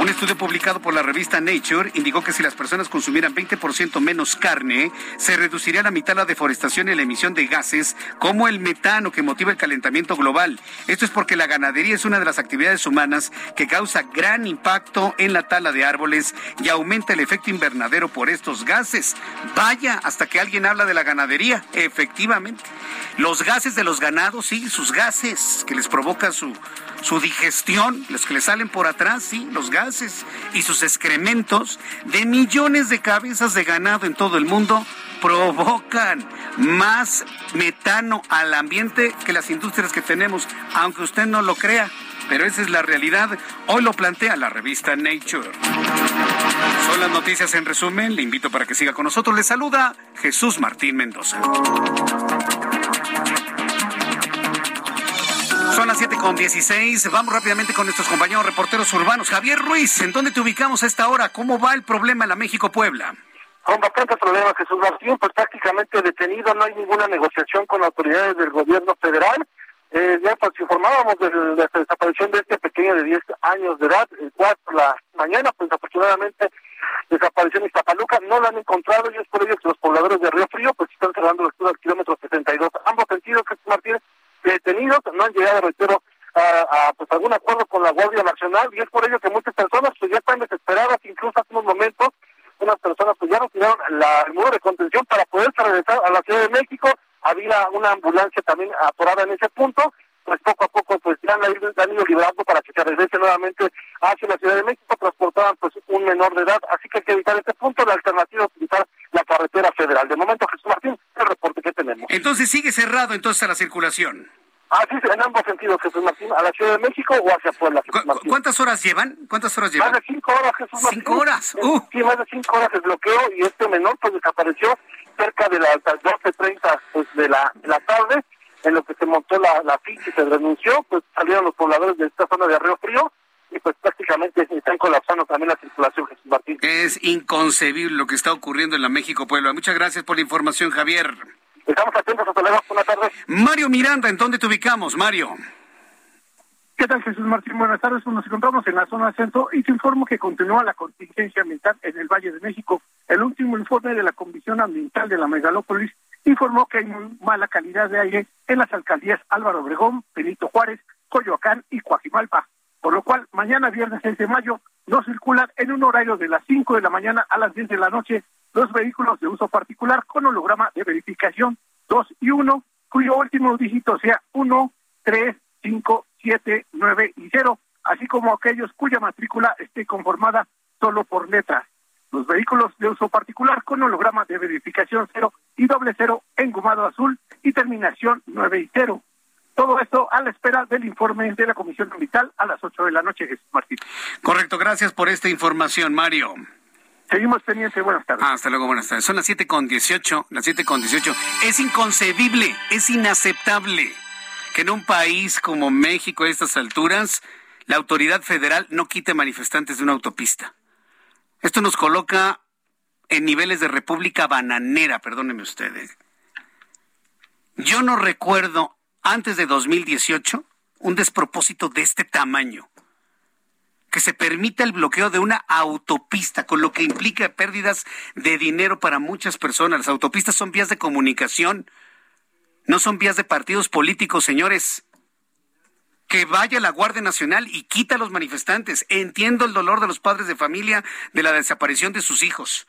Un estudio publicado por la revista Nature indicó que si las personas consumieran 20% menos carne, se reduciría a la mitad la deforestación y la emisión de gases como el metano que motiva el calentamiento global. Esto es porque la ganadería es una de las actividades humanas que causa gran impacto en la tala de árboles y aumenta el efecto invernadero por estos gases. Vaya, hasta que alguien habla de la ganadería, efectivamente. Los gases de los ganados, sí, sus gases que les provoca su, su digestión, los que le salen por atrás, sí, los gases y sus excrementos de millones de cabezas de ganado en todo el mundo provocan más metano al ambiente que las industrias que tenemos, aunque usted no lo crea. Pero esa es la realidad. Hoy lo plantea la revista Nature. Son las noticias en resumen. Le invito para que siga con nosotros. Le saluda Jesús Martín Mendoza. Son las 7 con 16. Vamos rápidamente con nuestros compañeros reporteros urbanos. Javier Ruiz, ¿en dónde te ubicamos a esta hora? ¿Cómo va el problema en la México-Puebla? Con bastantes problemas, Jesús Martín, pues prácticamente detenido, no hay ninguna negociación con autoridades del gobierno federal. Eh, ya pues informábamos de la desaparición de este pequeño de 10 años de edad, el 4 de la mañana, pues afortunadamente desapareció en Iztapaluca, no lo han encontrado y es por ello que los pobladores de Río Frío pues están cerrando los al kilómetro 72. Ambos sentidos, Jesús Martín, detenidos, no han llegado, reitero, a, a, pues algún acuerdo con la Guardia Nacional y es por ello que muchas personas pues ya están desesperadas, incluso hace unos momentos unas personas pues ya retiraron la, el muro de contención para poder regresar a la Ciudad de México. Había una ambulancia también atorada en ese punto pues poco a poco pues ya han ido, han ido liberando para que se regrese nuevamente hacia la Ciudad de México, transportaban pues un menor de edad, así que hay que evitar este punto, la alternativa es utilizar la carretera federal. De momento, Jesús Martín, el reporte que tenemos. Entonces sigue cerrado entonces la circulación. Así es, en ambos sentidos, Jesús Martín, a la Ciudad de México o hacia Puebla. Jesús Martín. ¿Cuántas horas llevan? ¿Cuántas horas llevan? Más de cinco horas, Jesús Martín. ¿Cinco horas? Uh. Sí, más de cinco horas el bloqueo y este menor pues desapareció cerca de las 12.30 pues, de, la, de la tarde en lo que se montó la, la ficha y se renunció, pues salieron los pobladores de esta zona de Río Frío y pues prácticamente están colapsando también la circulación, Jesús Martín. Es inconcebible lo que está ocurriendo en la México Puebla. Muchas gracias por la información, Javier. Estamos atentos, hasta luego, buenas tardes. Mario Miranda, ¿en dónde te ubicamos, Mario? ¿Qué tal, Jesús Martín? Buenas tardes. Pues nos encontramos en la zona centro y te informo que continúa la contingencia ambiental en el Valle de México. El último informe de la Comisión Ambiental de la Megalópolis informó que hay muy mala calidad de aire en las alcaldías Álvaro Obregón, Benito Juárez, Coyoacán y Coajimalpa, por lo cual mañana viernes 6 de mayo no circulan en un horario de las 5 de la mañana a las 10 de la noche los vehículos de uso particular con holograma de verificación 2 y 1, cuyo último dígito sea 1, 3, 5, 7, 9 y 0, así como aquellos cuya matrícula esté conformada solo por letras los vehículos de uso particular con holograma de verificación cero y doble cero engomado azul y terminación 9 y 0. Todo esto a la espera del informe de la Comisión Ambiental a las 8 de la noche, Jesús Martín. Correcto, gracias por esta información, Mario. Seguimos pendientes, buenas tardes. hasta luego, buenas tardes. Son las siete con dieciocho, las siete con dieciocho. Es inconcebible, es inaceptable que en un país como México a estas alturas la autoridad federal no quite manifestantes de una autopista. Esto nos coloca en niveles de república bananera, perdónenme ustedes. Yo no recuerdo antes de 2018 un despropósito de este tamaño. Que se permita el bloqueo de una autopista, con lo que implica pérdidas de dinero para muchas personas. Las autopistas son vías de comunicación, no son vías de partidos políticos, señores que vaya la Guardia Nacional y quita a los manifestantes. Entiendo el dolor de los padres de familia de la desaparición de sus hijos.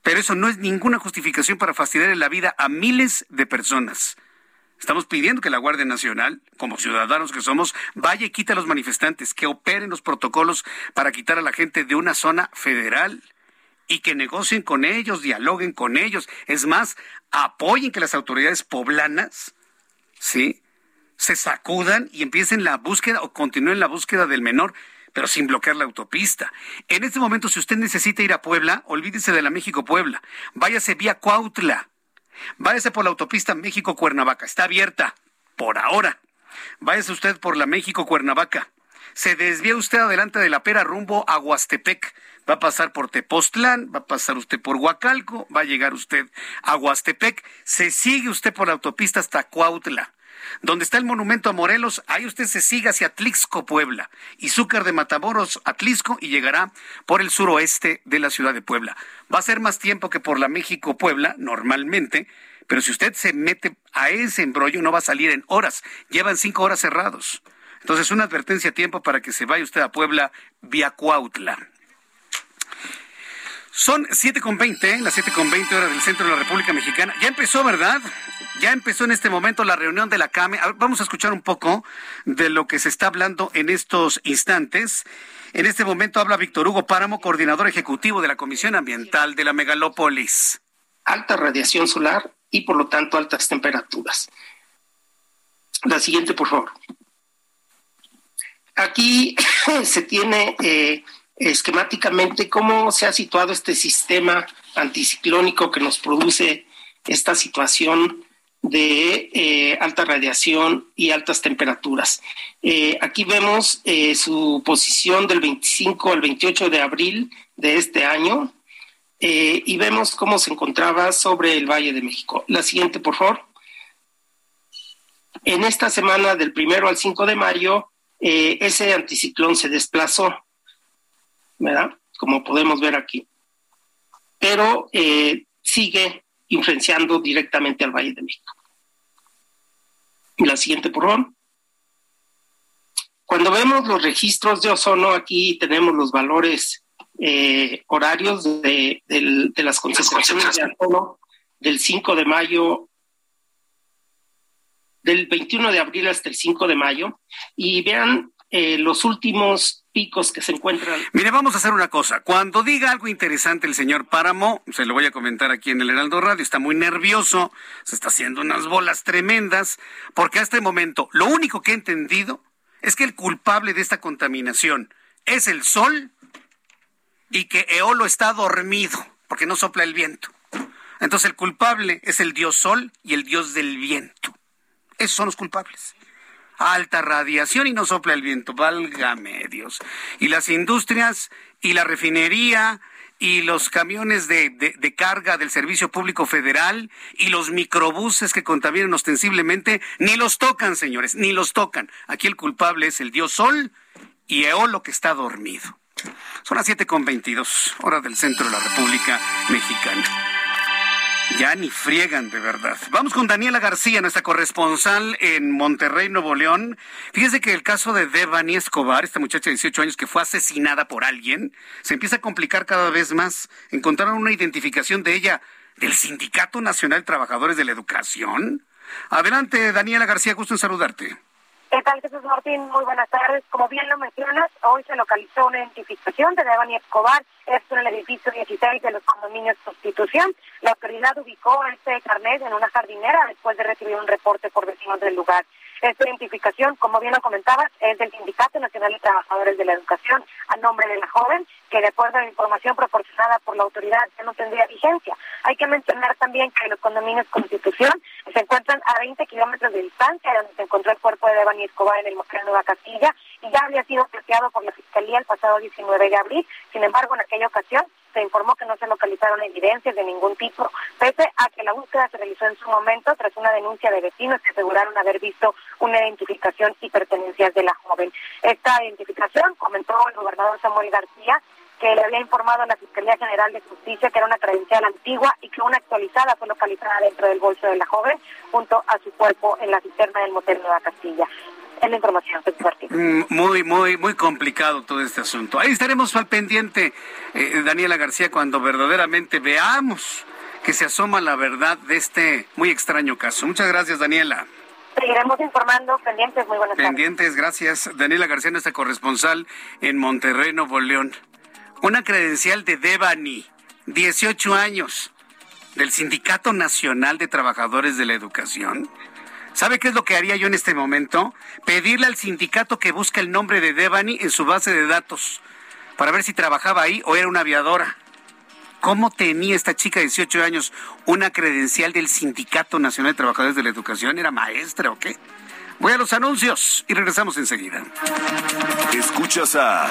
Pero eso no es ninguna justificación para fastidiar la vida a miles de personas. Estamos pidiendo que la Guardia Nacional, como ciudadanos que somos, vaya y quite a los manifestantes, que operen los protocolos para quitar a la gente de una zona federal y que negocien con ellos, dialoguen con ellos. Es más, apoyen que las autoridades poblanas, ¿sí? Se sacudan y empiecen la búsqueda o continúen la búsqueda del menor, pero sin bloquear la autopista. En este momento, si usted necesita ir a Puebla, olvídese de la México-Puebla. Váyase vía Cuautla. Váyase por la autopista México-Cuernavaca. Está abierta por ahora. Váyase usted por la México-Cuernavaca. Se desvía usted adelante de la pera rumbo a Huastepec. Va a pasar por Tepoztlán, va a pasar usted por Huacalco, va a llegar usted a Huastepec. Se sigue usted por la autopista hasta Cuautla donde está el monumento a Morelos, ahí usted se sigue hacia Atlixco, Puebla, y Zúcar de Matamoros, Atlixco, y llegará por el suroeste de la ciudad de Puebla. Va a ser más tiempo que por la México-Puebla, normalmente, pero si usted se mete a ese embrollo, no va a salir en horas. Llevan cinco horas cerrados. Entonces, una advertencia a tiempo para que se vaya usted a Puebla vía Cuautla. Son siete con veinte, las siete con veinte horas del centro de la República Mexicana. Ya empezó, ¿verdad? Ya empezó en este momento la reunión de la CAME. Vamos a escuchar un poco de lo que se está hablando en estos instantes. En este momento habla Víctor Hugo Páramo, coordinador ejecutivo de la Comisión Ambiental de la Megalópolis. Alta radiación solar y por lo tanto altas temperaturas. La siguiente, por favor. Aquí (coughs) se tiene eh, esquemáticamente cómo se ha situado este sistema anticiclónico que nos produce esta situación de eh, alta radiación y altas temperaturas. Eh, aquí vemos eh, su posición del 25 al 28 de abril de este año y vemos cómo se encontraba sobre el Valle de México. La siguiente, por favor. En esta semana del primero al 5 de mayo, ese anticiclón se desplazó, ¿verdad? Como podemos ver aquí. Pero sigue influenciando directamente al Valle de México. Y la siguiente, por favor. Cuando vemos los registros de ozono, aquí tenemos los valores eh, horarios de, de, las concentraciones de alcohol del 5 de mayo, del 21 de abril hasta el 5 de mayo, y vean eh, los últimos picos que se encuentran. Mire, vamos a hacer una cosa. Cuando diga algo interesante el señor Páramo, se lo voy a comentar aquí en el Heraldo Radio, está muy nervioso, se está haciendo unas bolas tremendas, porque hasta este momento lo único que he entendido es que el culpable de esta contaminación es el sol y que Eolo está dormido porque no sopla el viento. Entonces el culpable es el dios sol y el dios del viento. Esos son los culpables. Alta radiación y no sopla el viento, válgame Dios. Y las industrias y la refinería y los camiones de, de, carga del Servicio Público Federal y los microbuses que contaminan ostensiblemente, ni los tocan, señores, ni los tocan. Aquí el culpable es el dios Sol y Eolo que está dormido. Son las 7.22, hora del centro de la República Mexicana. Ya ni friegan de verdad. Vamos con Daniela García, nuestra corresponsal en Monterrey, Nuevo León. Fíjese que el caso de Devani Escobar, esta muchacha de 18 años que fue asesinada por alguien, se empieza a complicar cada vez más. Encontraron una identificación de ella del Sindicato Nacional de Trabajadores de la Educación. Adelante, Daniela García, gusto en saludarte. ¿Qué tal, Jesús Martín? Muy buenas tardes. Como bien lo mencionas, hoy se localizó una identificación de Devani Escobar, esto en el edificio 16 de los condominios Constitución. La autoridad ubicó este carnet en una jardinera después de recibir un reporte por vecinos del lugar. Esta identificación, como bien lo comentabas, es del Sindicato Nacional de Trabajadores de la Educación a nombre de la joven, que de acuerdo a la información proporcionada por la autoridad ya no tendría vigencia. Hay que mencionar también que los condominios Constitución se encuentran a 20 kilómetros de distancia de donde se encontró el cuerpo de Devani Escobar en el Museo Nueva Castilla y ya había sido plateado por la Fiscalía el pasado 19 de abril. Sin embargo, en aquella ocasión se informó que no se localizaron evidencias de ningún tipo, pese a que la búsqueda se realizó en su momento tras una denuncia de vecinos que aseguraron haber visto una identificación y pertenencias de la joven. Esta identificación, comentó el gobernador Samuel García, que le había informado a la Fiscalía General de Justicia que era una credencial antigua y que una actualizada fue localizada dentro del bolso de la joven junto a su cuerpo en la cisterna del motel Nueva Castilla es la información, mm, Muy, muy, muy complicado todo este asunto. Ahí estaremos al pendiente, eh, Daniela García, cuando verdaderamente veamos que se asoma la verdad de este muy extraño caso. Muchas gracias, Daniela. Seguiremos informando, pendientes, muy buenas Pendientes, gracias. Daniela García, nuestra corresponsal en Monterrey, Nuevo León. Una credencial de Devani, 18 años, del Sindicato Nacional de Trabajadores de la Educación ¿Sabe qué es lo que haría yo en este momento? Pedirle al sindicato que busque el nombre de Devani en su base de datos para ver si trabajaba ahí o era una aviadora. ¿Cómo tenía esta chica de 18 años una credencial del Sindicato Nacional de Trabajadores de la Educación? ¿Era maestra o qué? Voy a los anuncios y regresamos enseguida. Escuchas a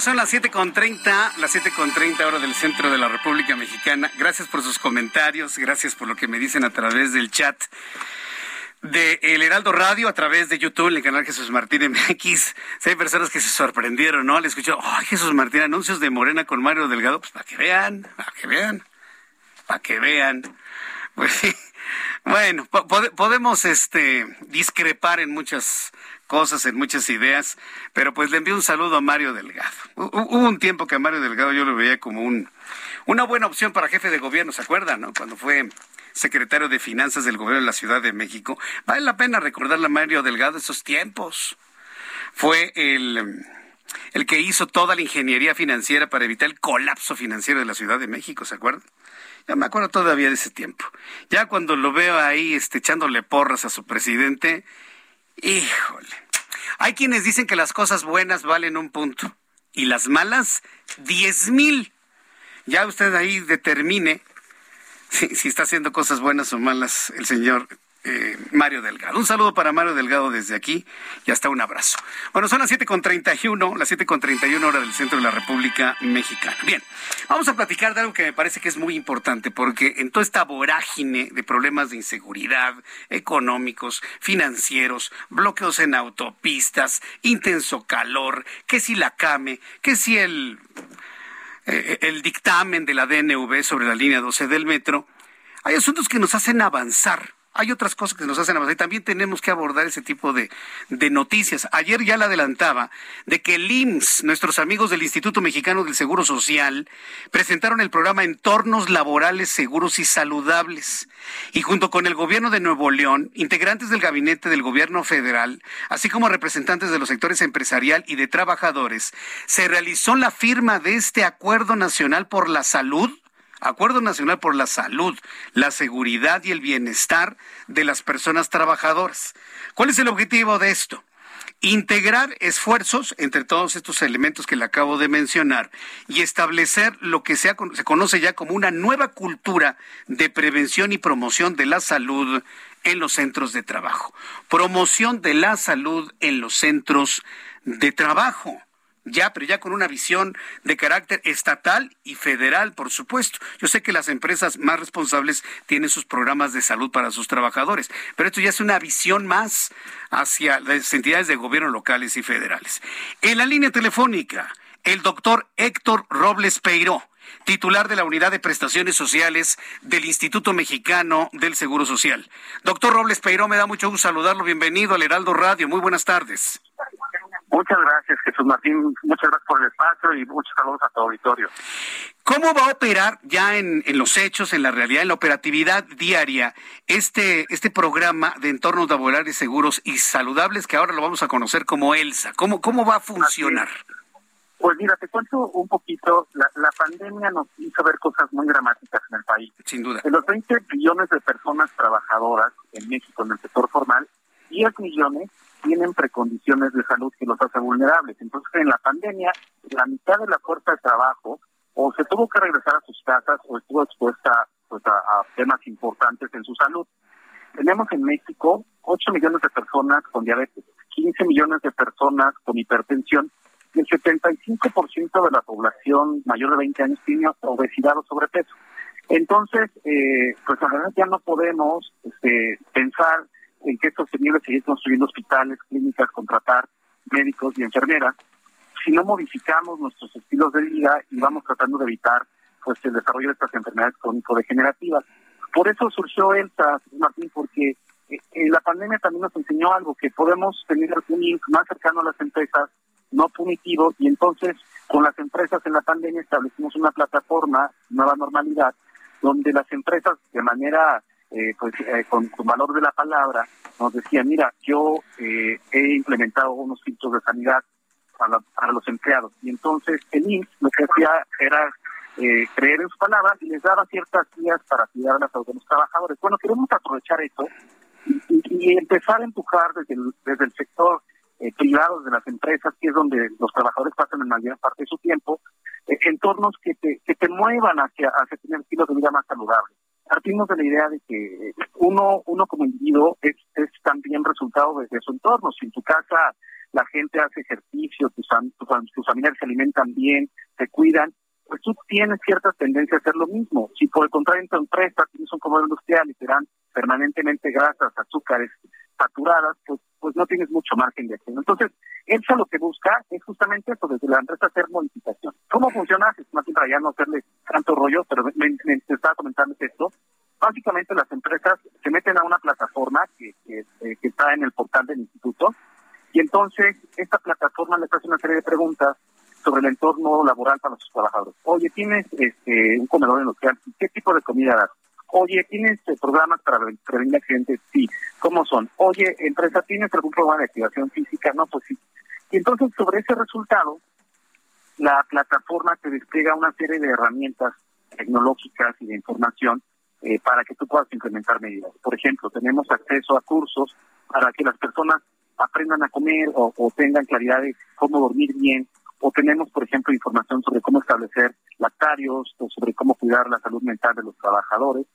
Son las 7.30, las 7.30 hora del centro de la República Mexicana. Gracias por sus comentarios, gracias por lo que me dicen a través del chat de El Heraldo Radio a través de YouTube, en el canal Jesús Martín MX. Si hay personas que se sorprendieron, ¿no? Le escuchó, ay, Jesús Martín, anuncios de Morena con Mario Delgado, pues para que vean, para que vean, para que vean. (laughs) Pues sí. Bueno, podemos este discrepar en muchas cosas, en muchas ideas, pero pues le envío un saludo a Mario Delgado. Hubo un tiempo que a Mario Delgado yo lo veía como un una buena opción para jefe de gobierno, ¿se acuerdan, no? Cuando fue secretario de Finanzas del Gobierno de la Ciudad de México. Vale la pena recordarle a Mario Delgado esos tiempos. Fue el, el que hizo toda la ingeniería financiera para evitar el colapso financiero de la Ciudad de México, ¿se acuerdan? Ya me acuerdo todavía de ese tiempo. Ya cuando lo veo ahí este, echándole porras a su presidente, Híjole. Hay quienes dicen que las cosas buenas valen un punto y las malas diez mil. Ya usted ahí determine si, si está haciendo cosas buenas o malas el señor eh, Mario Delgado. Un saludo para Mario Delgado desde aquí y hasta un abrazo. Bueno, son las 7.31, las 7.31 hora del centro de la República Mexicana. Bien, vamos a platicar de algo que me parece que es muy importante porque en toda esta vorágine de problemas de inseguridad económicos, financieros, bloqueos en autopistas, intenso calor, que si la CAME, que si el, eh, el dictamen de la DNV sobre la línea 12 del metro, hay asuntos que nos hacen avanzar hay otras cosas que nos hacen avanzar y también tenemos que abordar ese tipo de, noticias. Ayer ya la adelantaba de que el IMSS, nuestros amigos del Instituto Mexicano del Seguro Social, presentaron el programa Entornos Laborales Seguros y Saludables. Y junto con el gobierno de Nuevo León, integrantes del gabinete del gobierno federal, así como representantes de los sectores empresarial y de trabajadores, se realizó la firma de este Acuerdo Nacional por la Salud Acuerdo Nacional por la Salud, la Seguridad y el Bienestar de las Personas Trabajadoras. ¿Cuál es el objetivo de esto? Integrar esfuerzos entre todos estos elementos que le acabo de mencionar y establecer lo que se, conoce ya como una nueva cultura de prevención y promoción de la salud en los centros de trabajo. Promoción de la salud en los centros de trabajo ya, pero ya con una visión de carácter estatal y federal, por supuesto. Yo sé que las empresas más responsables tienen sus programas de salud para sus trabajadores, pero esto ya es una visión más hacia las entidades de gobierno locales y federales. En la línea telefónica, el doctor Héctor Robles Peiró titular de la Unidad de Prestaciones Sociales del Instituto Mexicano del Seguro Social. Doctor Robles Peiró, me da mucho gusto saludarlo. Bienvenido al Heraldo Radio. Muy buenas tardes. Muchas gracias, Jesús Martín. Muchas gracias por el espacio y muchos saludos a tu auditorio. ¿Cómo va a operar ya en, los hechos, en la realidad, en la operatividad diaria, este, este programa de entornos laborales seguros y saludables que ahora lo vamos a conocer como ELSA? ¿Cómo, cómo va a funcionar? Pues mira, te cuento un poquito. La, la, pandemia nos hizo ver cosas muy dramáticas en el país. Sin duda. De los 20 millones de personas trabajadoras en México en el sector formal, 10 millones tienen precondiciones de salud que los hace vulnerables. Entonces, en la pandemia, la mitad de la fuerza de trabajo o se tuvo que regresar a sus casas o estuvo expuesta pues, a, temas importantes en su salud. Tenemos en México 8 millones de personas con diabetes, 15 millones de personas con hipertensión y el 75% de la población mayor de 20 años tiene obesidad o sobrepeso. Entonces, eh, pues la verdad ya no podemos este, pensar en que es sostenible seguir construyendo hospitales, clínicas, contratar médicos y enfermeras, si no modificamos nuestros estilos de vida y vamos tratando de evitar pues el desarrollo de estas enfermedades crónico-degenerativas. Por eso surgió ELSA, Martín, porque eh, eh, la pandemia también nos enseñó algo, que podemos tener un link más cercano a las empresas, no punitivo, y entonces con las empresas en la pandemia establecimos una plataforma, Nueva Normalidad, donde las empresas de manera eh, pues eh, con, valor de la palabra, nos decía, mira, yo eh, he implementado unos filtros de sanidad para, para, los empleados. Y entonces el INS lo que hacía era creer en su palabra y les daba ciertas guías para cuidar a, los trabajadores. Bueno, queremos aprovechar esto y, empezar a empujar desde el, desde el sector privado de las empresas, que es donde los trabajadores pasan en mayor parte de su tiempo, entornos que te, que te muevan hacia, hacia tener estilos de vida más saludables partimos de la idea de que uno, uno como individuo es, es también resultado de, su entorno. Si en tu casa la gente hace ejercicio, tus, tus, familiares se alimentan bien, se cuidan, pues tú tienes cierta tendencia a hacer lo mismo. Si por el contrario en tu empresa tienes un comedor industrial y te dan permanentemente grasas, azúcares saturadas, pues, pues no tienes mucho margen de acción. Entonces, ELSA lo que busca es justamente eso, desde la empresa hacer modificación. ¿Cómo funciona? Es más para ya no hacerle tanto rollo, pero me, estaba comentando esto. Básicamente las empresas se meten a una plataforma que, que, eh, que, está en el portal del instituto y entonces esta plataforma les hace una serie de preguntas sobre el entorno laboral para sus trabajadores. Oye, ¿tienes este, un comedor industrial? ¿Qué tipo de comida das? Oye, ¿tienes eh, programas para prevenir accidentes? Sí. ¿Cómo son? Oye, empresa, ¿tienes algún programa de activación física? No, pues sí. Y entonces, sobre ese resultado, la plataforma te despliega una serie de herramientas tecnológicas y de información eh, para que tú puedas implementar medidas. Por ejemplo, tenemos acceso a cursos para que las personas aprendan a comer o, o tengan claridad de cómo dormir bien, o tenemos, por ejemplo, información sobre cómo establecer lactarios o sobre cómo cuidar la salud mental de los trabajadores.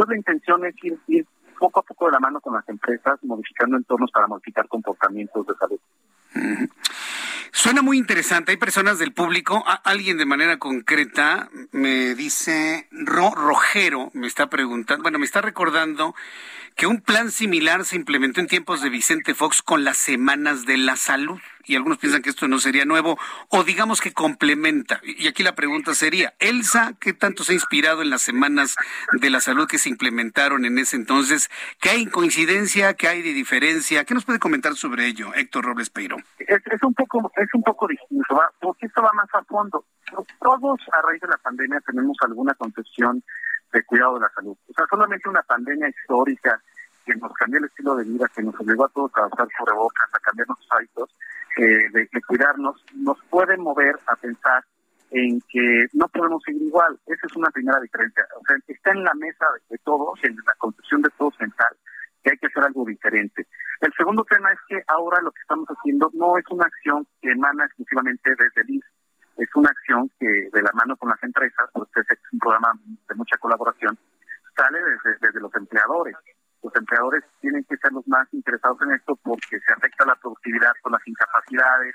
Entonces, la intención es ir, poco a poco de la mano con las empresas, modificando entornos para modificar comportamientos de salud. Suena muy interesante. Hay personas del público, alguien de manera concreta me dice, Ro, Rojero me está preguntando, bueno, me está recordando que un plan similar se implementó en tiempos de Vicente Fox con las semanas de la salud. Y algunos piensan que esto no sería nuevo, o digamos que complementa. Y aquí la pregunta sería, Elsa, ¿qué tanto se ha inspirado en las semanas de la salud que se implementaron en ese entonces? ¿Qué hay coincidencia? ¿Qué hay de diferencia? ¿Qué nos puede comentar sobre ello, Héctor Robles Peiro? Es, un poco es un poco distinto, porque esto va más a fondo. Todos a raíz de la pandemia tenemos alguna concepción de cuidado de la salud. O sea, solamente una pandemia histórica que nos cambió el estilo de vida, que nos obligó a todos a usar cubrebocas, a cambiar nuestros hábitos, eh, de, cuidarnos, nos puede mover a pensar en que no podemos seguir igual. Esa es una primera diferencia. O sea, está en la mesa de, todos, en la concepción de todos mental, que hay que hacer algo diferente. El segundo tema es que ahora lo que estamos haciendo no es una acción que emana exclusivamente desde el IS, es una acción que de la mano con las empresas, porque es un programa de mucha colaboración, sale desde, desde los empleadores los empleadores tienen que ser los más interesados en esto porque se afecta la productividad con las incapacidades,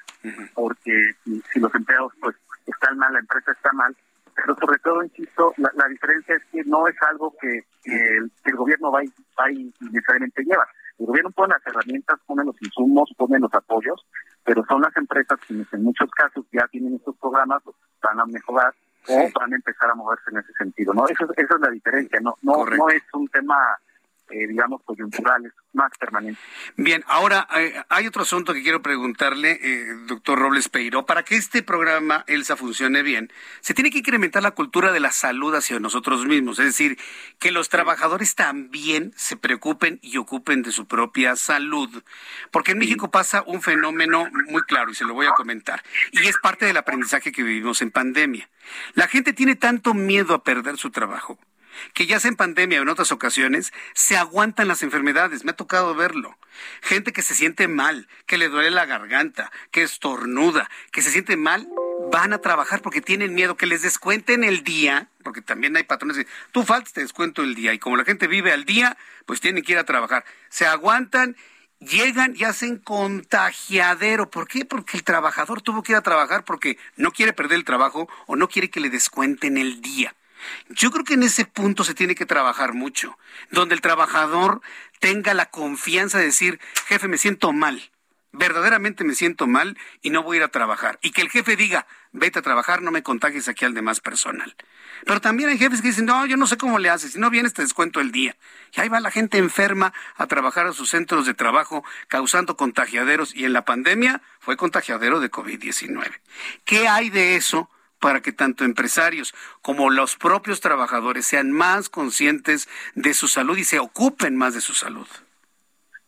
porque si, los empleados pues están mal, la empresa está mal, pero sobre todo, insisto, la, diferencia es que no es algo que, el, gobierno va y, va y necesariamente lleva. El gobierno pone las herramientas, pone los insumos, pone los apoyos, pero son las empresas quienes en muchos casos ya tienen estos programas, van a mejorar o van a empezar a moverse en ese sentido. no Esa, esa es la diferencia, no no no es un tema eh, digamos, coyunturales, más permanentes. Bien, ahora eh, hay otro asunto que quiero preguntarle, eh, doctor Robles Peiro. Para que este programa, ELSA, funcione bien, se tiene que incrementar la cultura de la salud hacia nosotros mismos, es decir, que los trabajadores también se preocupen y ocupen de su propia salud. Porque en México pasa un fenómeno muy claro y se lo voy a comentar, y es parte del aprendizaje que vivimos en pandemia. La gente tiene tanto miedo a perder su trabajo que ya sea en pandemia o en otras ocasiones, se aguantan las enfermedades. Me ha tocado verlo. Gente que se siente mal, que le duele la garganta, que estornuda, que se siente mal, van a trabajar porque tienen miedo que les descuenten el día, porque también hay patrones de, tú faltas, te descuento el día. Y como la gente vive al día, pues tienen que ir a trabajar. Se aguantan llegan y hacen contagiadero. ¿Por qué? Porque el trabajador tuvo que ir a trabajar porque no quiere perder el trabajo o no quiere que le descuenten el día. Yo creo que en ese punto se tiene que trabajar mucho, donde el trabajador tenga la confianza de decir, jefe, me siento mal, verdaderamente me siento mal y no voy a ir a trabajar. Y que el jefe diga, vete a trabajar, no me contagies aquí al demás personal. Pero también hay jefes que dicen, no, yo no sé cómo le haces, si no vienes te descuento el día. Y ahí va la gente enferma a trabajar a sus centros de trabajo, causando contagiaderos, y en la pandemia fue contagiadero de COVID-19. ¿Qué hay de eso? Para que tanto empresarios como los propios trabajadores sean más conscientes de su salud y se ocupen más de su salud.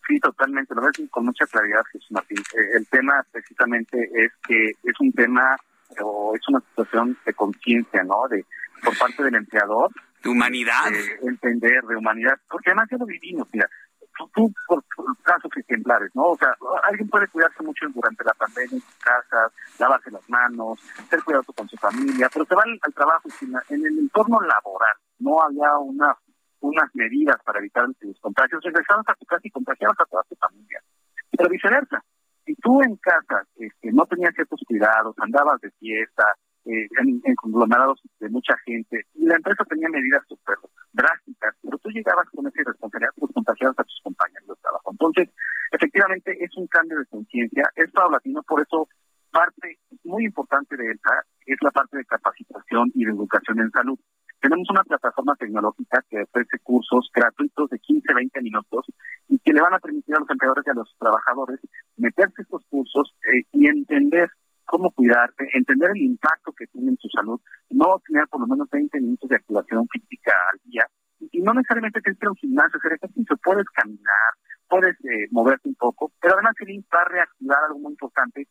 Sí, totalmente, lo ves con mucha claridad, Jesús Martín. Eh, el tema precisamente es que es un tema o es una situación de conciencia, ¿no? De por parte del empleador. De humanidad. entender, de humanidad, porque además ya lo vivimos, mira por, casos ejemplares, ¿no? O sea, alguien puede cuidarse mucho durante la pandemia en su casa, lavarse las manos, ser cuidadoso con su familia, pero se va al, trabajo en el entorno laboral no había una, unas medidas para evitar los contagios, regresabas a tu casa y contagiabas a toda tu familia. Pero viceversa, si tú en casa este, no tenías ciertos cuidados, andabas de fiesta, eh, en, conglomerados de mucha gente, y la empresa tenía medidas súper drásticas, pero tú llegabas con esa responsabilidad, pues contagiabas a tus compañeros de trabajo. Entonces, efectivamente, es un cambio de conciencia, es paulatino, por eso parte muy importante de esta es la parte de capacitación y de educación en salud. Tenemos una plataforma tecnológica que ofrece cursos gratuitos de 15, 20 minutos y que le van a permitir a los empleadores y a los trabajadores meterse estos cursos eh, y entender cómo cuidarte, entender el impacto que tiene en tu salud, no tener por lo menos 20 minutos de activación física al día y no necesariamente tienes que ir a un gimnasio, hacer ejercicio, puedes caminar, puedes eh, moverte un poco, pero además el va a reactivar algo muy importante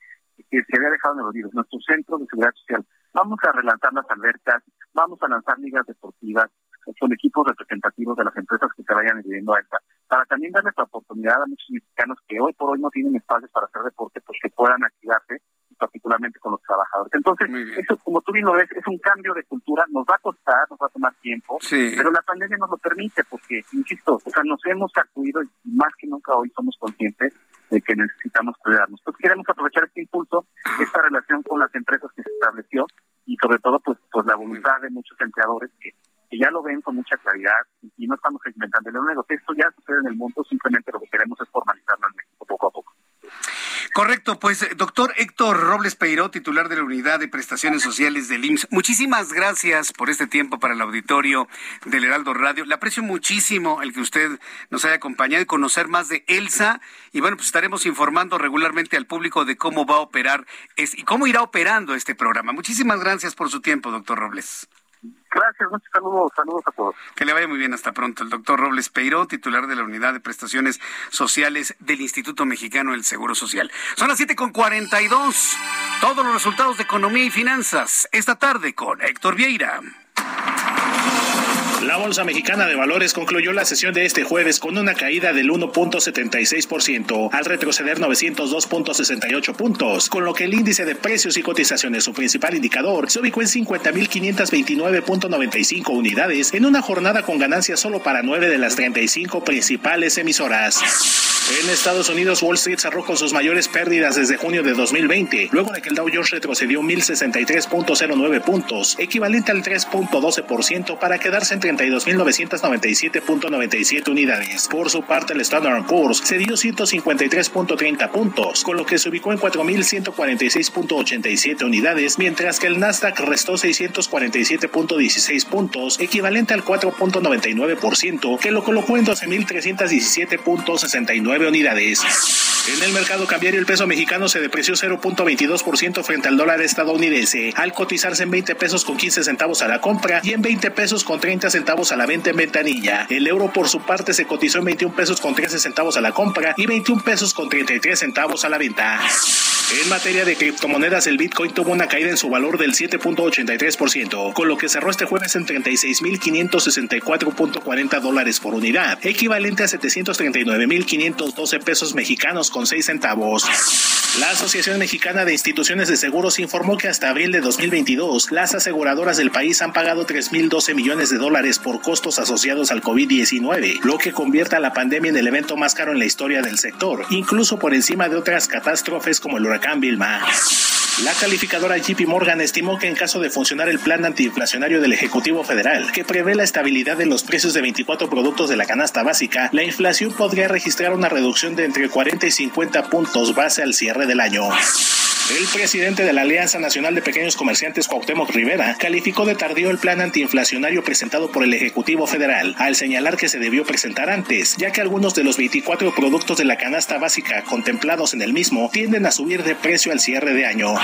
que se había dejado en el olvido, nuestro centro de seguridad social. Vamos a relanzar las alertas, vamos a lanzar ligas deportivas, son equipos representativos de las empresas que se vayan adhiriendo a esta, para también darles la oportunidad a muchos mexicanos que hoy por hoy no tienen espacios para hacer deporte, pues que puedan activarse particularmente con los trabajadores. Entonces, eso, como tú bien lo ves, es un cambio de cultura, nos va a costar, nos va a tomar tiempo, pero la pandemia nos lo permite porque, insisto, o sea, nos hemos sacudido y más que nunca hoy somos conscientes de que necesitamos cuidarnos. Entonces, queremos aprovechar este impulso, esta relación con las empresas que se estableció y sobre todo, pues, pues la voluntad de muchos empleadores que que ya lo ven con mucha claridad y, no estamos inventando el negocio. Esto ya sucede en el mundo, simplemente lo que queremos es formalizarlo en México poco a poco. Correcto, pues doctor Héctor Robles Peiró, titular de la Unidad de Prestaciones Sociales del IMSS, muchísimas gracias por este tiempo para el auditorio del Heraldo Radio. Le aprecio muchísimo el que usted nos haya acompañado y conocer más de ELSA. Y bueno, pues estaremos informando regularmente al público de cómo va a operar y cómo irá operando este programa. Muchísimas gracias por su tiempo, doctor Robles. Gracias, muchos saludos, saludos a todos. Que le vaya muy bien, hasta pronto. El doctor Robles Peiro, titular de la Unidad de Prestaciones Sociales del Instituto Mexicano del Seguro Social. Son las 7.42. Todos los resultados de economía y finanzas, esta tarde con Héctor Vieira. La Bolsa Mexicana de Valores concluyó la sesión de este jueves con una caída del 1.76% al retroceder 902.68 puntos, con lo que el índice de precios y cotizaciones, su principal indicador, se ubicó en 50.529.95 unidades en una jornada con ganancias solo para 9 de las 35 principales emisoras. En Estados Unidos, Wall Street cerró con sus mayores pérdidas desde junio de 2020, luego de que el Dow Jones retrocedió 1.063.09 puntos, equivalente al 3.12% para quedarse en 32.997.97 unidades. Por su parte, el Standard Poor's se dio 153.30 puntos, con lo que se ubicó en 4.146.87 unidades, mientras que el Nasdaq restó 647.16 puntos, equivalente al 4.99%, que lo colocó en 12.317.69 unidades. En el mercado cambiario el peso mexicano se depreció 0.22% frente al dólar estadounidense, al cotizarse en 20 pesos con 15 centavos a la compra y en 20 pesos con 30 centavos a la venta en ventanilla. El euro por su parte se cotizó en 21 pesos con 13 centavos a la compra y 21 pesos con 33 centavos a la venta. En materia de criptomonedas, el Bitcoin tuvo una caída en su valor del 7.83%, con lo que cerró este jueves en 36.564.40 dólares por unidad, equivalente a 739.512 pesos mexicanos con 6 centavos. La Asociación Mexicana de Instituciones de Seguros informó que hasta abril de 2022, las aseguradoras del país han pagado 3.012 millones de dólares por costos asociados al COVID-19, lo que convierte a la pandemia en el evento más caro en la historia del sector, incluso por encima de otras catástrofes como el huracán la calificadora JP Morgan estimó que en caso de funcionar el plan antiinflacionario del Ejecutivo Federal, que prevé la estabilidad de los precios de 24 productos de la canasta básica, la inflación podría registrar una reducción de entre 40 y 50 puntos base al cierre del año. El presidente de la Alianza Nacional de Pequeños Comerciantes, Cuauhtémoc Rivera, calificó de tardío el plan antiinflacionario presentado por el Ejecutivo Federal, al señalar que se debió presentar antes, ya que algunos de los 24 productos de la canasta básica contemplados en el mismo tienden a subir de precio al cierre de año.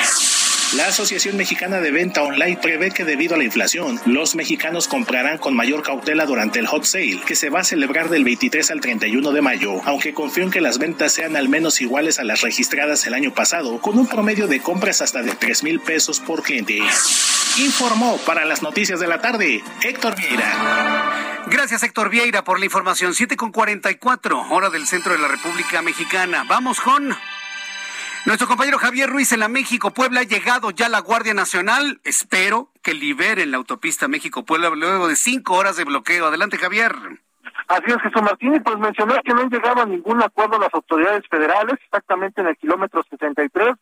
La Asociación Mexicana de Venta Online prevé que debido a la inflación, los mexicanos comprarán con mayor cautela durante el hot sale, que se va a celebrar del 23 al 31 de mayo, aunque confío en que las ventas sean al menos iguales a las registradas el año pasado, con un promedio de compras hasta de 3 mil pesos por cliente. Informó para las noticias de la tarde Héctor Vieira. Gracias Héctor Vieira por la información. 7 con 44, hora del centro de la República Mexicana. Vamos con... Nuestro compañero Javier Ruiz en la México Puebla ha llegado ya la Guardia Nacional. Espero que liberen la autopista México Puebla luego de cinco horas de bloqueo. Adelante, Javier. Así es, Jesús Martín, y pues mencionar que no han llegado a ningún acuerdo las autoridades federales, exactamente en el kilómetro 73,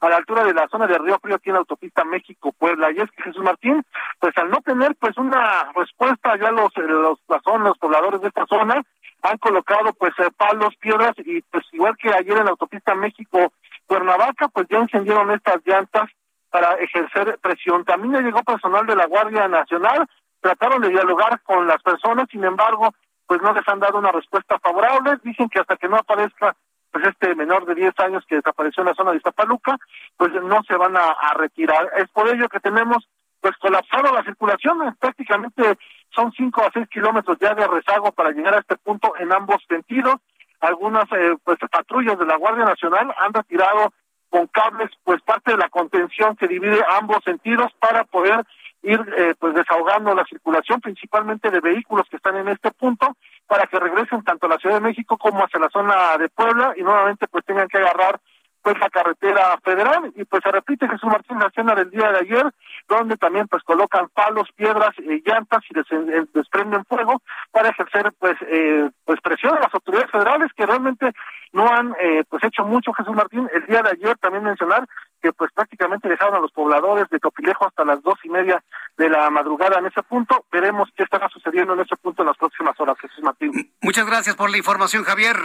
a la altura de la zona de Río Frío, aquí en la autopista México-Puebla. Y es que Jesús Martín, pues al no tener pues una respuesta ya los, los, las zonas, los pobladores de esta zona, han colocado pues eh, palos, piedras, y pues igual que ayer en la autopista México Cuernavaca, pues ya encendieron estas llantas para ejercer presión. También llegó personal de la Guardia Nacional, trataron de dialogar con las personas, sin embargo, pues no les han dado una respuesta favorable. Dicen que hasta que no aparezca pues este menor de 10 años que desapareció en la zona de Iztapaluca, pues no se van a, retirar. Es por ello que tenemos pues colapsado la circulación, prácticamente son 5 a 6 kilómetros ya de rezago para llegar a este punto en ambos sentidos algunas eh, pues patrullas de la Guardia Nacional han retirado con cables pues parte de la contención que divide ambos sentidos para poder ir eh, pues desahogando la circulación principalmente de vehículos que están en este punto para que regresen tanto a la Ciudad de México como hacia la zona de Puebla y nuevamente pues tengan que agarrar pues la carretera federal y pues se repite Jesús Martín la cena del día de ayer donde también pues colocan palos, piedras, eh, llantas y eh, desprenden fuego para ejercer pues eh, pues presión a las autoridades federales que realmente no han pues hecho mucho Jesús Martín el día de ayer también mencionar que pues prácticamente dejaron a los pobladores de Topilejo hasta las dos y media de la madrugada en ese punto. Veremos qué estará sucediendo en ese punto en las próximas horas, Jesús Martín. Muchas gracias por la información, Javier.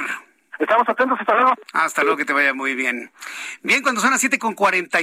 Estamos atentos, hasta luego. Hasta luego, que te vaya muy bien. Bien, cuando son las siete con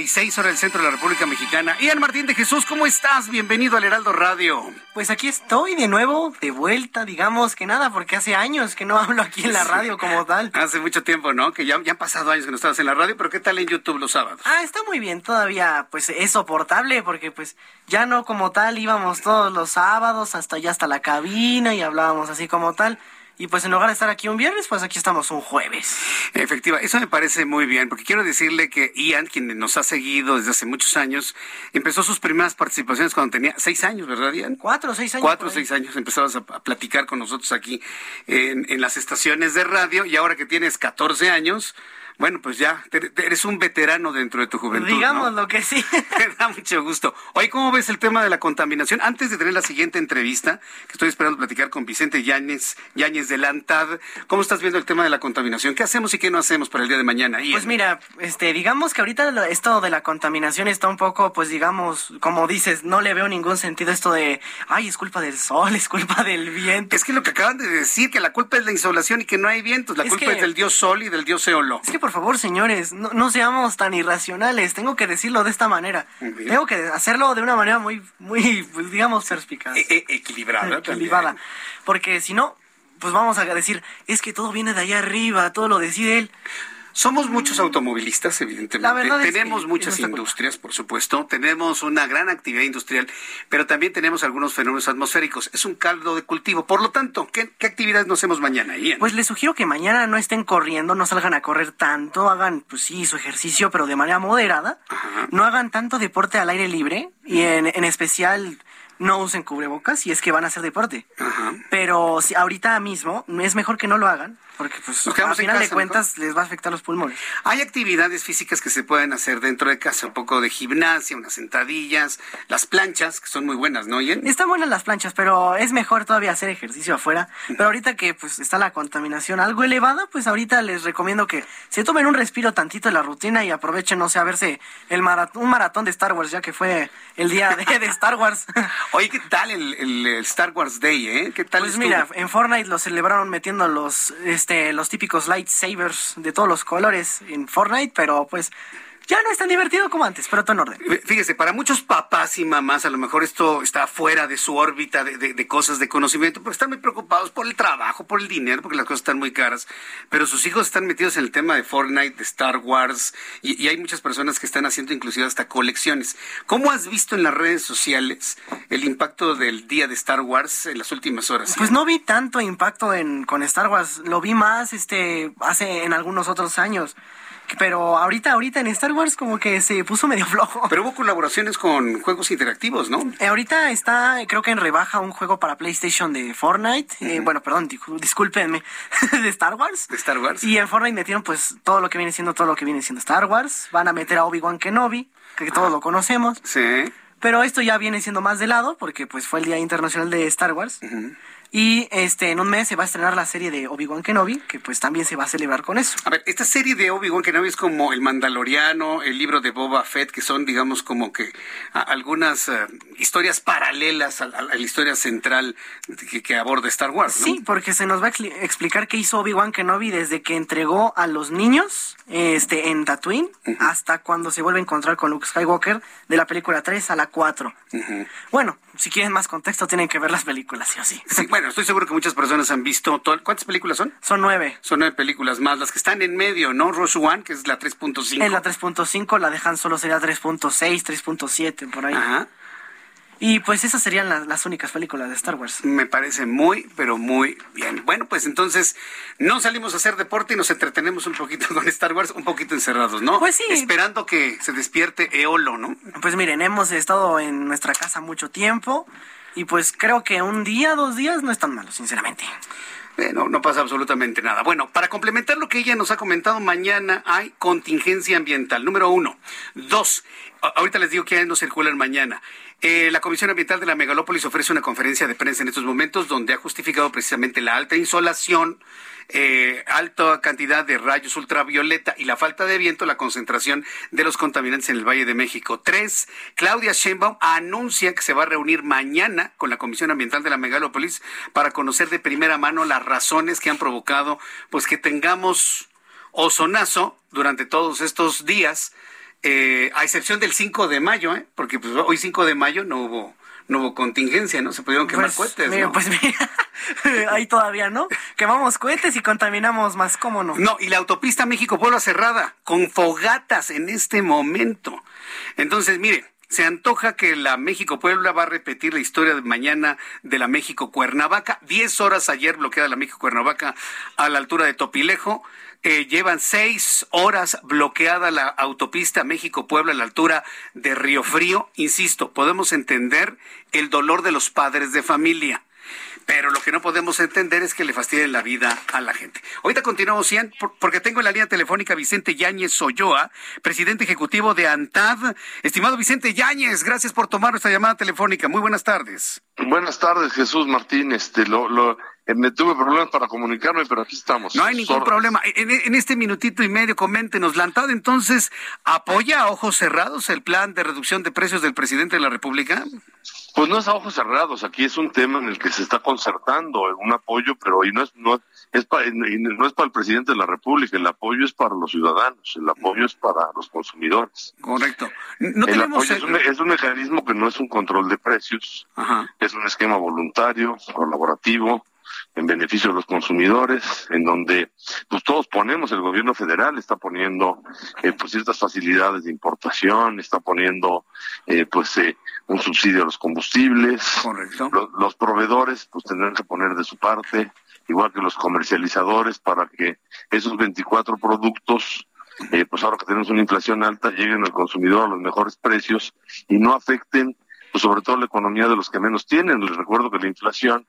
seis hora del centro de la República Mexicana. Ian Martín de Jesús, ¿cómo estás? Bienvenido al Heraldo Radio. Pues aquí estoy de nuevo, de vuelta, digamos que nada, porque hace años que no hablo aquí en la radio como tal. Hace mucho tiempo, ¿no? Que ya, ya han pasado años que no estabas en la radio, pero ¿qué tal en YouTube los sábados? Ah, está muy bien, todavía pues es soportable, porque pues ya no como tal íbamos todos los sábados hasta allá hasta la cabina y hablábamos así como tal. Y pues en lugar de estar aquí un viernes, pues aquí estamos un jueves. Efectiva, eso me parece muy bien, porque quiero decirle que Ian, quien nos ha seguido desde hace muchos años, empezó sus primeras participaciones cuando tenía seis años, ¿verdad, Ian? Cuatro o seis años. Cuatro o seis años empezabas a, platicar con nosotros aquí en, en las estaciones de radio y ahora que tienes 14 años, bueno, pues ya, eres un veterano dentro de tu juventud. Digamos lo que sí. (laughs) Me da mucho gusto. Hoy, ¿cómo ves el tema de la contaminación? Antes de tener la siguiente entrevista, que estoy esperando platicar con Vicente Yáñez, Yáñez de Lantad, ¿cómo estás viendo el tema de la contaminación? ¿Qué hacemos y qué no hacemos para el día de mañana? Pues mira, este, digamos que ahorita esto de la contaminación está un poco, pues digamos, como dices, no le veo ningún sentido esto de, ay, es culpa del sol, (laughs) es culpa del viento. Es que lo que acaban de decir, que la culpa es la insolación y que no hay vientos, la culpa es del dios sol y del dios eolo. Es que por favor, señores, no, seamos tan irracionales. Tengo que decirlo de esta manera. Tengo que hacerlo de una manera muy, muy, pues, digamos, perspicaz. E, e, equilibrada. Equilibrada. Porque si no, pues vamos a decir, es que todo viene de allá arriba, todo lo decide él. Somos muchos automovilistas, evidentemente. tenemos muchas industrias, por supuesto. Tenemos una gran actividad industrial, pero también tenemos algunos fenómenos atmosféricos. Es un caldo de cultivo. Por lo tanto, ¿qué, actividades no hacemos mañana, Ian? Pues les sugiero que mañana no estén corriendo, no salgan a correr tanto, hagan, pues sí, su ejercicio, pero de manera moderada. No hagan tanto deporte al aire libre y en, en especial no usen cubrebocas si es que van a hacer deporte. Pero si ahorita mismo es mejor que no lo hagan porque pues al final de cuentas les va a afectar los pulmones. Hay actividades físicas que se pueden hacer dentro de casa, un poco de gimnasia, unas sentadillas, las planchas, que son muy buenas, ¿no, Ian? Están buenas las planchas, pero es mejor todavía hacer ejercicio afuera. Pero ahorita que pues está la contaminación algo elevada, pues ahorita les recomiendo que se tomen un respiro tantito de la rutina y aprovechen, no sé, a verse el maratón, un maratón de Star Wars, ya que fue el día de, de Star Wars. (laughs) Oye, ¿qué tal el, Star Wars Day, eh? ¿Qué tal Pues mira, en Fortnite lo celebraron metiendo los... Este, este, los típicos lightsabers de todos los colores en Fortnite, pero pues ya no es tan divertido como antes, pero todo en orden. Fíjese, para muchos papás y mamás, a lo mejor esto está fuera de su órbita de, cosas de conocimiento, porque están muy preocupados por el trabajo, por el dinero, porque las cosas están muy caras. Pero sus hijos están metidos en el tema de Fortnite, de Star Wars, y, hay muchas personas que están haciendo inclusive hasta colecciones. ¿Cómo has visto en las redes sociales el impacto del día de Star Wars en las últimas horas? Pues no vi tanto impacto en, con Star Wars, lo vi más este, hace en algunos otros años pero ahorita, ahorita en Star Wars como que se puso medio flojo. Pero hubo colaboraciones con juegos interactivos, ¿no? Eh, ahorita está, creo que en rebaja un juego para PlayStation de Fortnite. Eh, bueno, perdón, discúlpenme, (laughs) de Star Wars. De Star Wars. Y en Fortnite metieron pues todo lo que viene siendo todo lo que viene siendo Star Wars. Van a meter a Obi-Wan Kenobi, que todos lo conocemos. Sí. Pero esto ya viene siendo más de lado, porque pues fue el Día Internacional de Star Wars. Y este en un mes se va a estrenar la serie de Obi-Wan Kenobi, que pues también se va a celebrar con eso. A ver, esta serie de Obi-Wan Kenobi es como El Mandaloriano, el libro de Boba Fett, que son, digamos, como que algunas eh, historias paralelas a, la historia central que, aborda Star Wars. ¿no? Sí, porque se nos va a explicar qué hizo Obi-Wan Kenobi desde que entregó a los niños este, en Tatooine hasta cuando se vuelve a encontrar con Luke Skywalker de la película 3 a la 4. Bueno, si quieren más contexto, tienen que ver las películas, sí o sí. Sí, bueno, estoy seguro que muchas personas han visto. ¿Cuántas películas son? Son nueve. Son nueve películas más. Las que están en medio, ¿no? Rush One, que es la 3.5. Es la 3.5, la dejan solo sería 3.6, 3.7, por ahí. Ajá. Y pues esas serían las, las únicas películas de Star Wars. Me parece muy, pero muy bien. Bueno, pues entonces no salimos a hacer deporte y nos entretenemos un poquito (laughs) con Star Wars, un poquito encerrados, ¿no? Pues sí. Esperando que se despierte Eolo, ¿no? Pues miren, hemos estado en nuestra casa mucho tiempo y pues creo que un día, dos días no es tan malo, sinceramente. Eh, no, no pasa absolutamente nada. Bueno, para complementar lo que ella nos ha comentado, mañana hay contingencia ambiental. Número uno. Dos, ahorita les digo que no circulan mañana. Eh, la Comisión Ambiental de la Megalópolis ofrece una conferencia de prensa en estos momentos donde ha justificado precisamente la alta insolación, eh, alta cantidad de rayos ultravioleta y la falta de viento, la concentración de los contaminantes en el Valle de México. Tres, Claudia Sheinbaum anuncia que se va a reunir mañana con la Comisión Ambiental de la Megalópolis para conocer de primera mano las razones que han provocado pues que tengamos ozonazo durante todos estos días eh, a excepción del 5 de mayo, ¿eh? porque pues, hoy 5 de mayo no hubo no hubo contingencia, ¿no? Se pudieron quemar Pues, cohetes, mira, ¿no? Pues mira, (laughs) ahí todavía, ¿no? Quemamos cohetes y contaminamos más, ¿cómo no? No, y la autopista México-Puebla cerrada, con fogatas en este momento. Entonces, mire, se antoja que la México-Puebla va a repetir la historia de mañana de la México-Cuernavaca. Diez horas ayer bloqueada la México-Cuernavaca a la altura de Topilejo. Eh, llevan seis horas bloqueada la autopista México-Puebla a la altura de Río Frío. Insisto, podemos entender el dolor de los padres de familia. Pero lo que no podemos entender es que le fastidien la vida a la gente. Ahorita continuamos, Ian, porque tengo en la línea telefónica a Vicente Yáñez Oyoa, presidente ejecutivo de ANTAD. Estimado Vicente Yáñez, gracias por tomar nuestra llamada telefónica. Muy buenas tardes. Buenas tardes, Jesús Martín. Este, lo, lo, eh, me tuve problemas para comunicarme, pero aquí estamos. No hay ningún problema. En, en este minutito y medio, coméntenos, ¿la ANTAD entonces apoya a ojos cerrados el plan de reducción de precios del presidente de la República? Pues no es a ojos cerrados. Aquí es un tema en el que se está concertando un apoyo, pero y no es no es para no es para el presidente de la República. El apoyo es para los ciudadanos. El apoyo es para los consumidores. Correcto. No el tenemos apoyo es un, es un mecanismo que no es un control de precios. Es un esquema voluntario, colaborativo, en beneficio de los consumidores, en donde pues todos ponemos, el gobierno federal está poniendo eh, pues ciertas facilidades de importación, está poniendo eh, pues eh, un subsidio a los combustibles. Correcto. Los, los proveedores pues tendrán que poner de su parte, igual que los comercializadores, para que esos 24 productos eh, pues ahora que tenemos una inflación alta, lleguen al consumidor a los mejores precios y no afecten, pues sobre todo la economía de los que menos tienen. Les recuerdo que la inflación,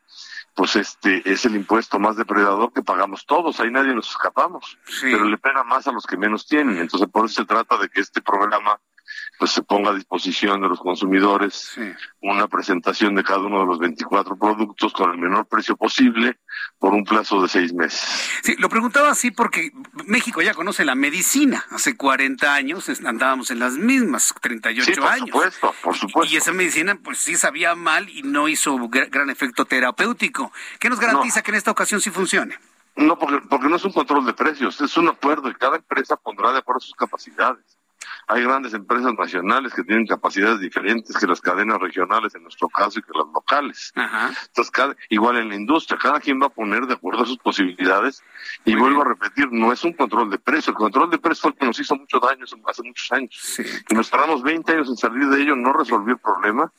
pues este es el impuesto más depredador que pagamos todos, ahí nadie nos escapamos, pero le pega más a los que menos tienen. Entonces por eso se trata de que este programa pues se ponga a disposición de los consumidores una presentación de cada uno de los 24 productos con el menor precio posible por un plazo de seis meses. Sí, lo preguntaba así porque México ya conoce la medicina. Hace 40 años andábamos en las mismas, 38 Sí, por años. supuesto, por supuesto. Y esa medicina, pues sí sabía mal y no hizo gr- gran efecto terapéutico. ¿Qué nos garantiza que en esta ocasión sí funcione? No, porque, porque no es un control de precios, es un acuerdo y cada empresa pondrá de acuerdo a sus capacidades. Hay grandes empresas nacionales que tienen capacidades diferentes que las cadenas regionales, en nuestro caso, y que las locales. Entonces, cada, igual en la industria, cada quien va a poner de acuerdo a sus posibilidades. Y vuelvo a repetir, no es un control de precio. El control de precio fue el que nos hizo mucho daño hace muchos años. Y nos tardamos 20 años en salir de ello, no resolvió el problema.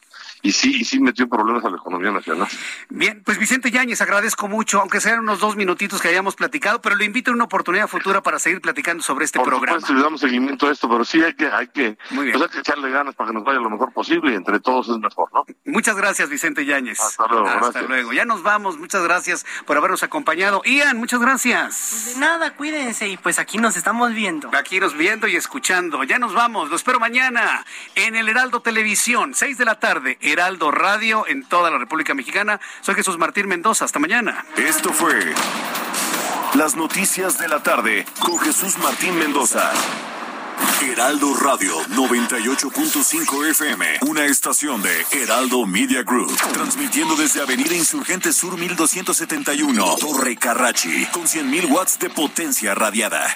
Y sí, y sí metió problemas a la economía nacional. Bien, pues Vicente Yáñez, agradezco mucho, aunque sean unos dos minutitos que hayamos platicado, pero lo invito a una oportunidad futura para seguir platicando sobre este Por programa. supuesto, le damos seguimiento a esto, pero sí hay que, hay que, Muy bien. pues hay que echarle ganas para que nos vaya lo mejor posible y entre todos es mejor, ¿no? Muchas gracias, Vicente Yáñez. Hasta luego, Hasta gracias. luego. Ya nos vamos. Muchas gracias por habernos acompañado. Ian, muchas gracias. De nada, cuídense y pues aquí nos estamos viendo. Aquí nos viendo y escuchando. Ya nos vamos. Lo espero mañana en el Heraldo Televisión, 6 de la tarde, Heraldo Radio en toda la República Mexicana. Soy Jesús Martín Mendoza. Hasta mañana. Esto fue Las Noticias de la Tarde con Jesús Martín Mendoza. Heraldo Radio 98.5 FM, una estación de Heraldo Media Group, transmitiendo desde Avenida Insurgente Sur 1271, Torre Carrachi, con 100.000 watts de potencia radiada.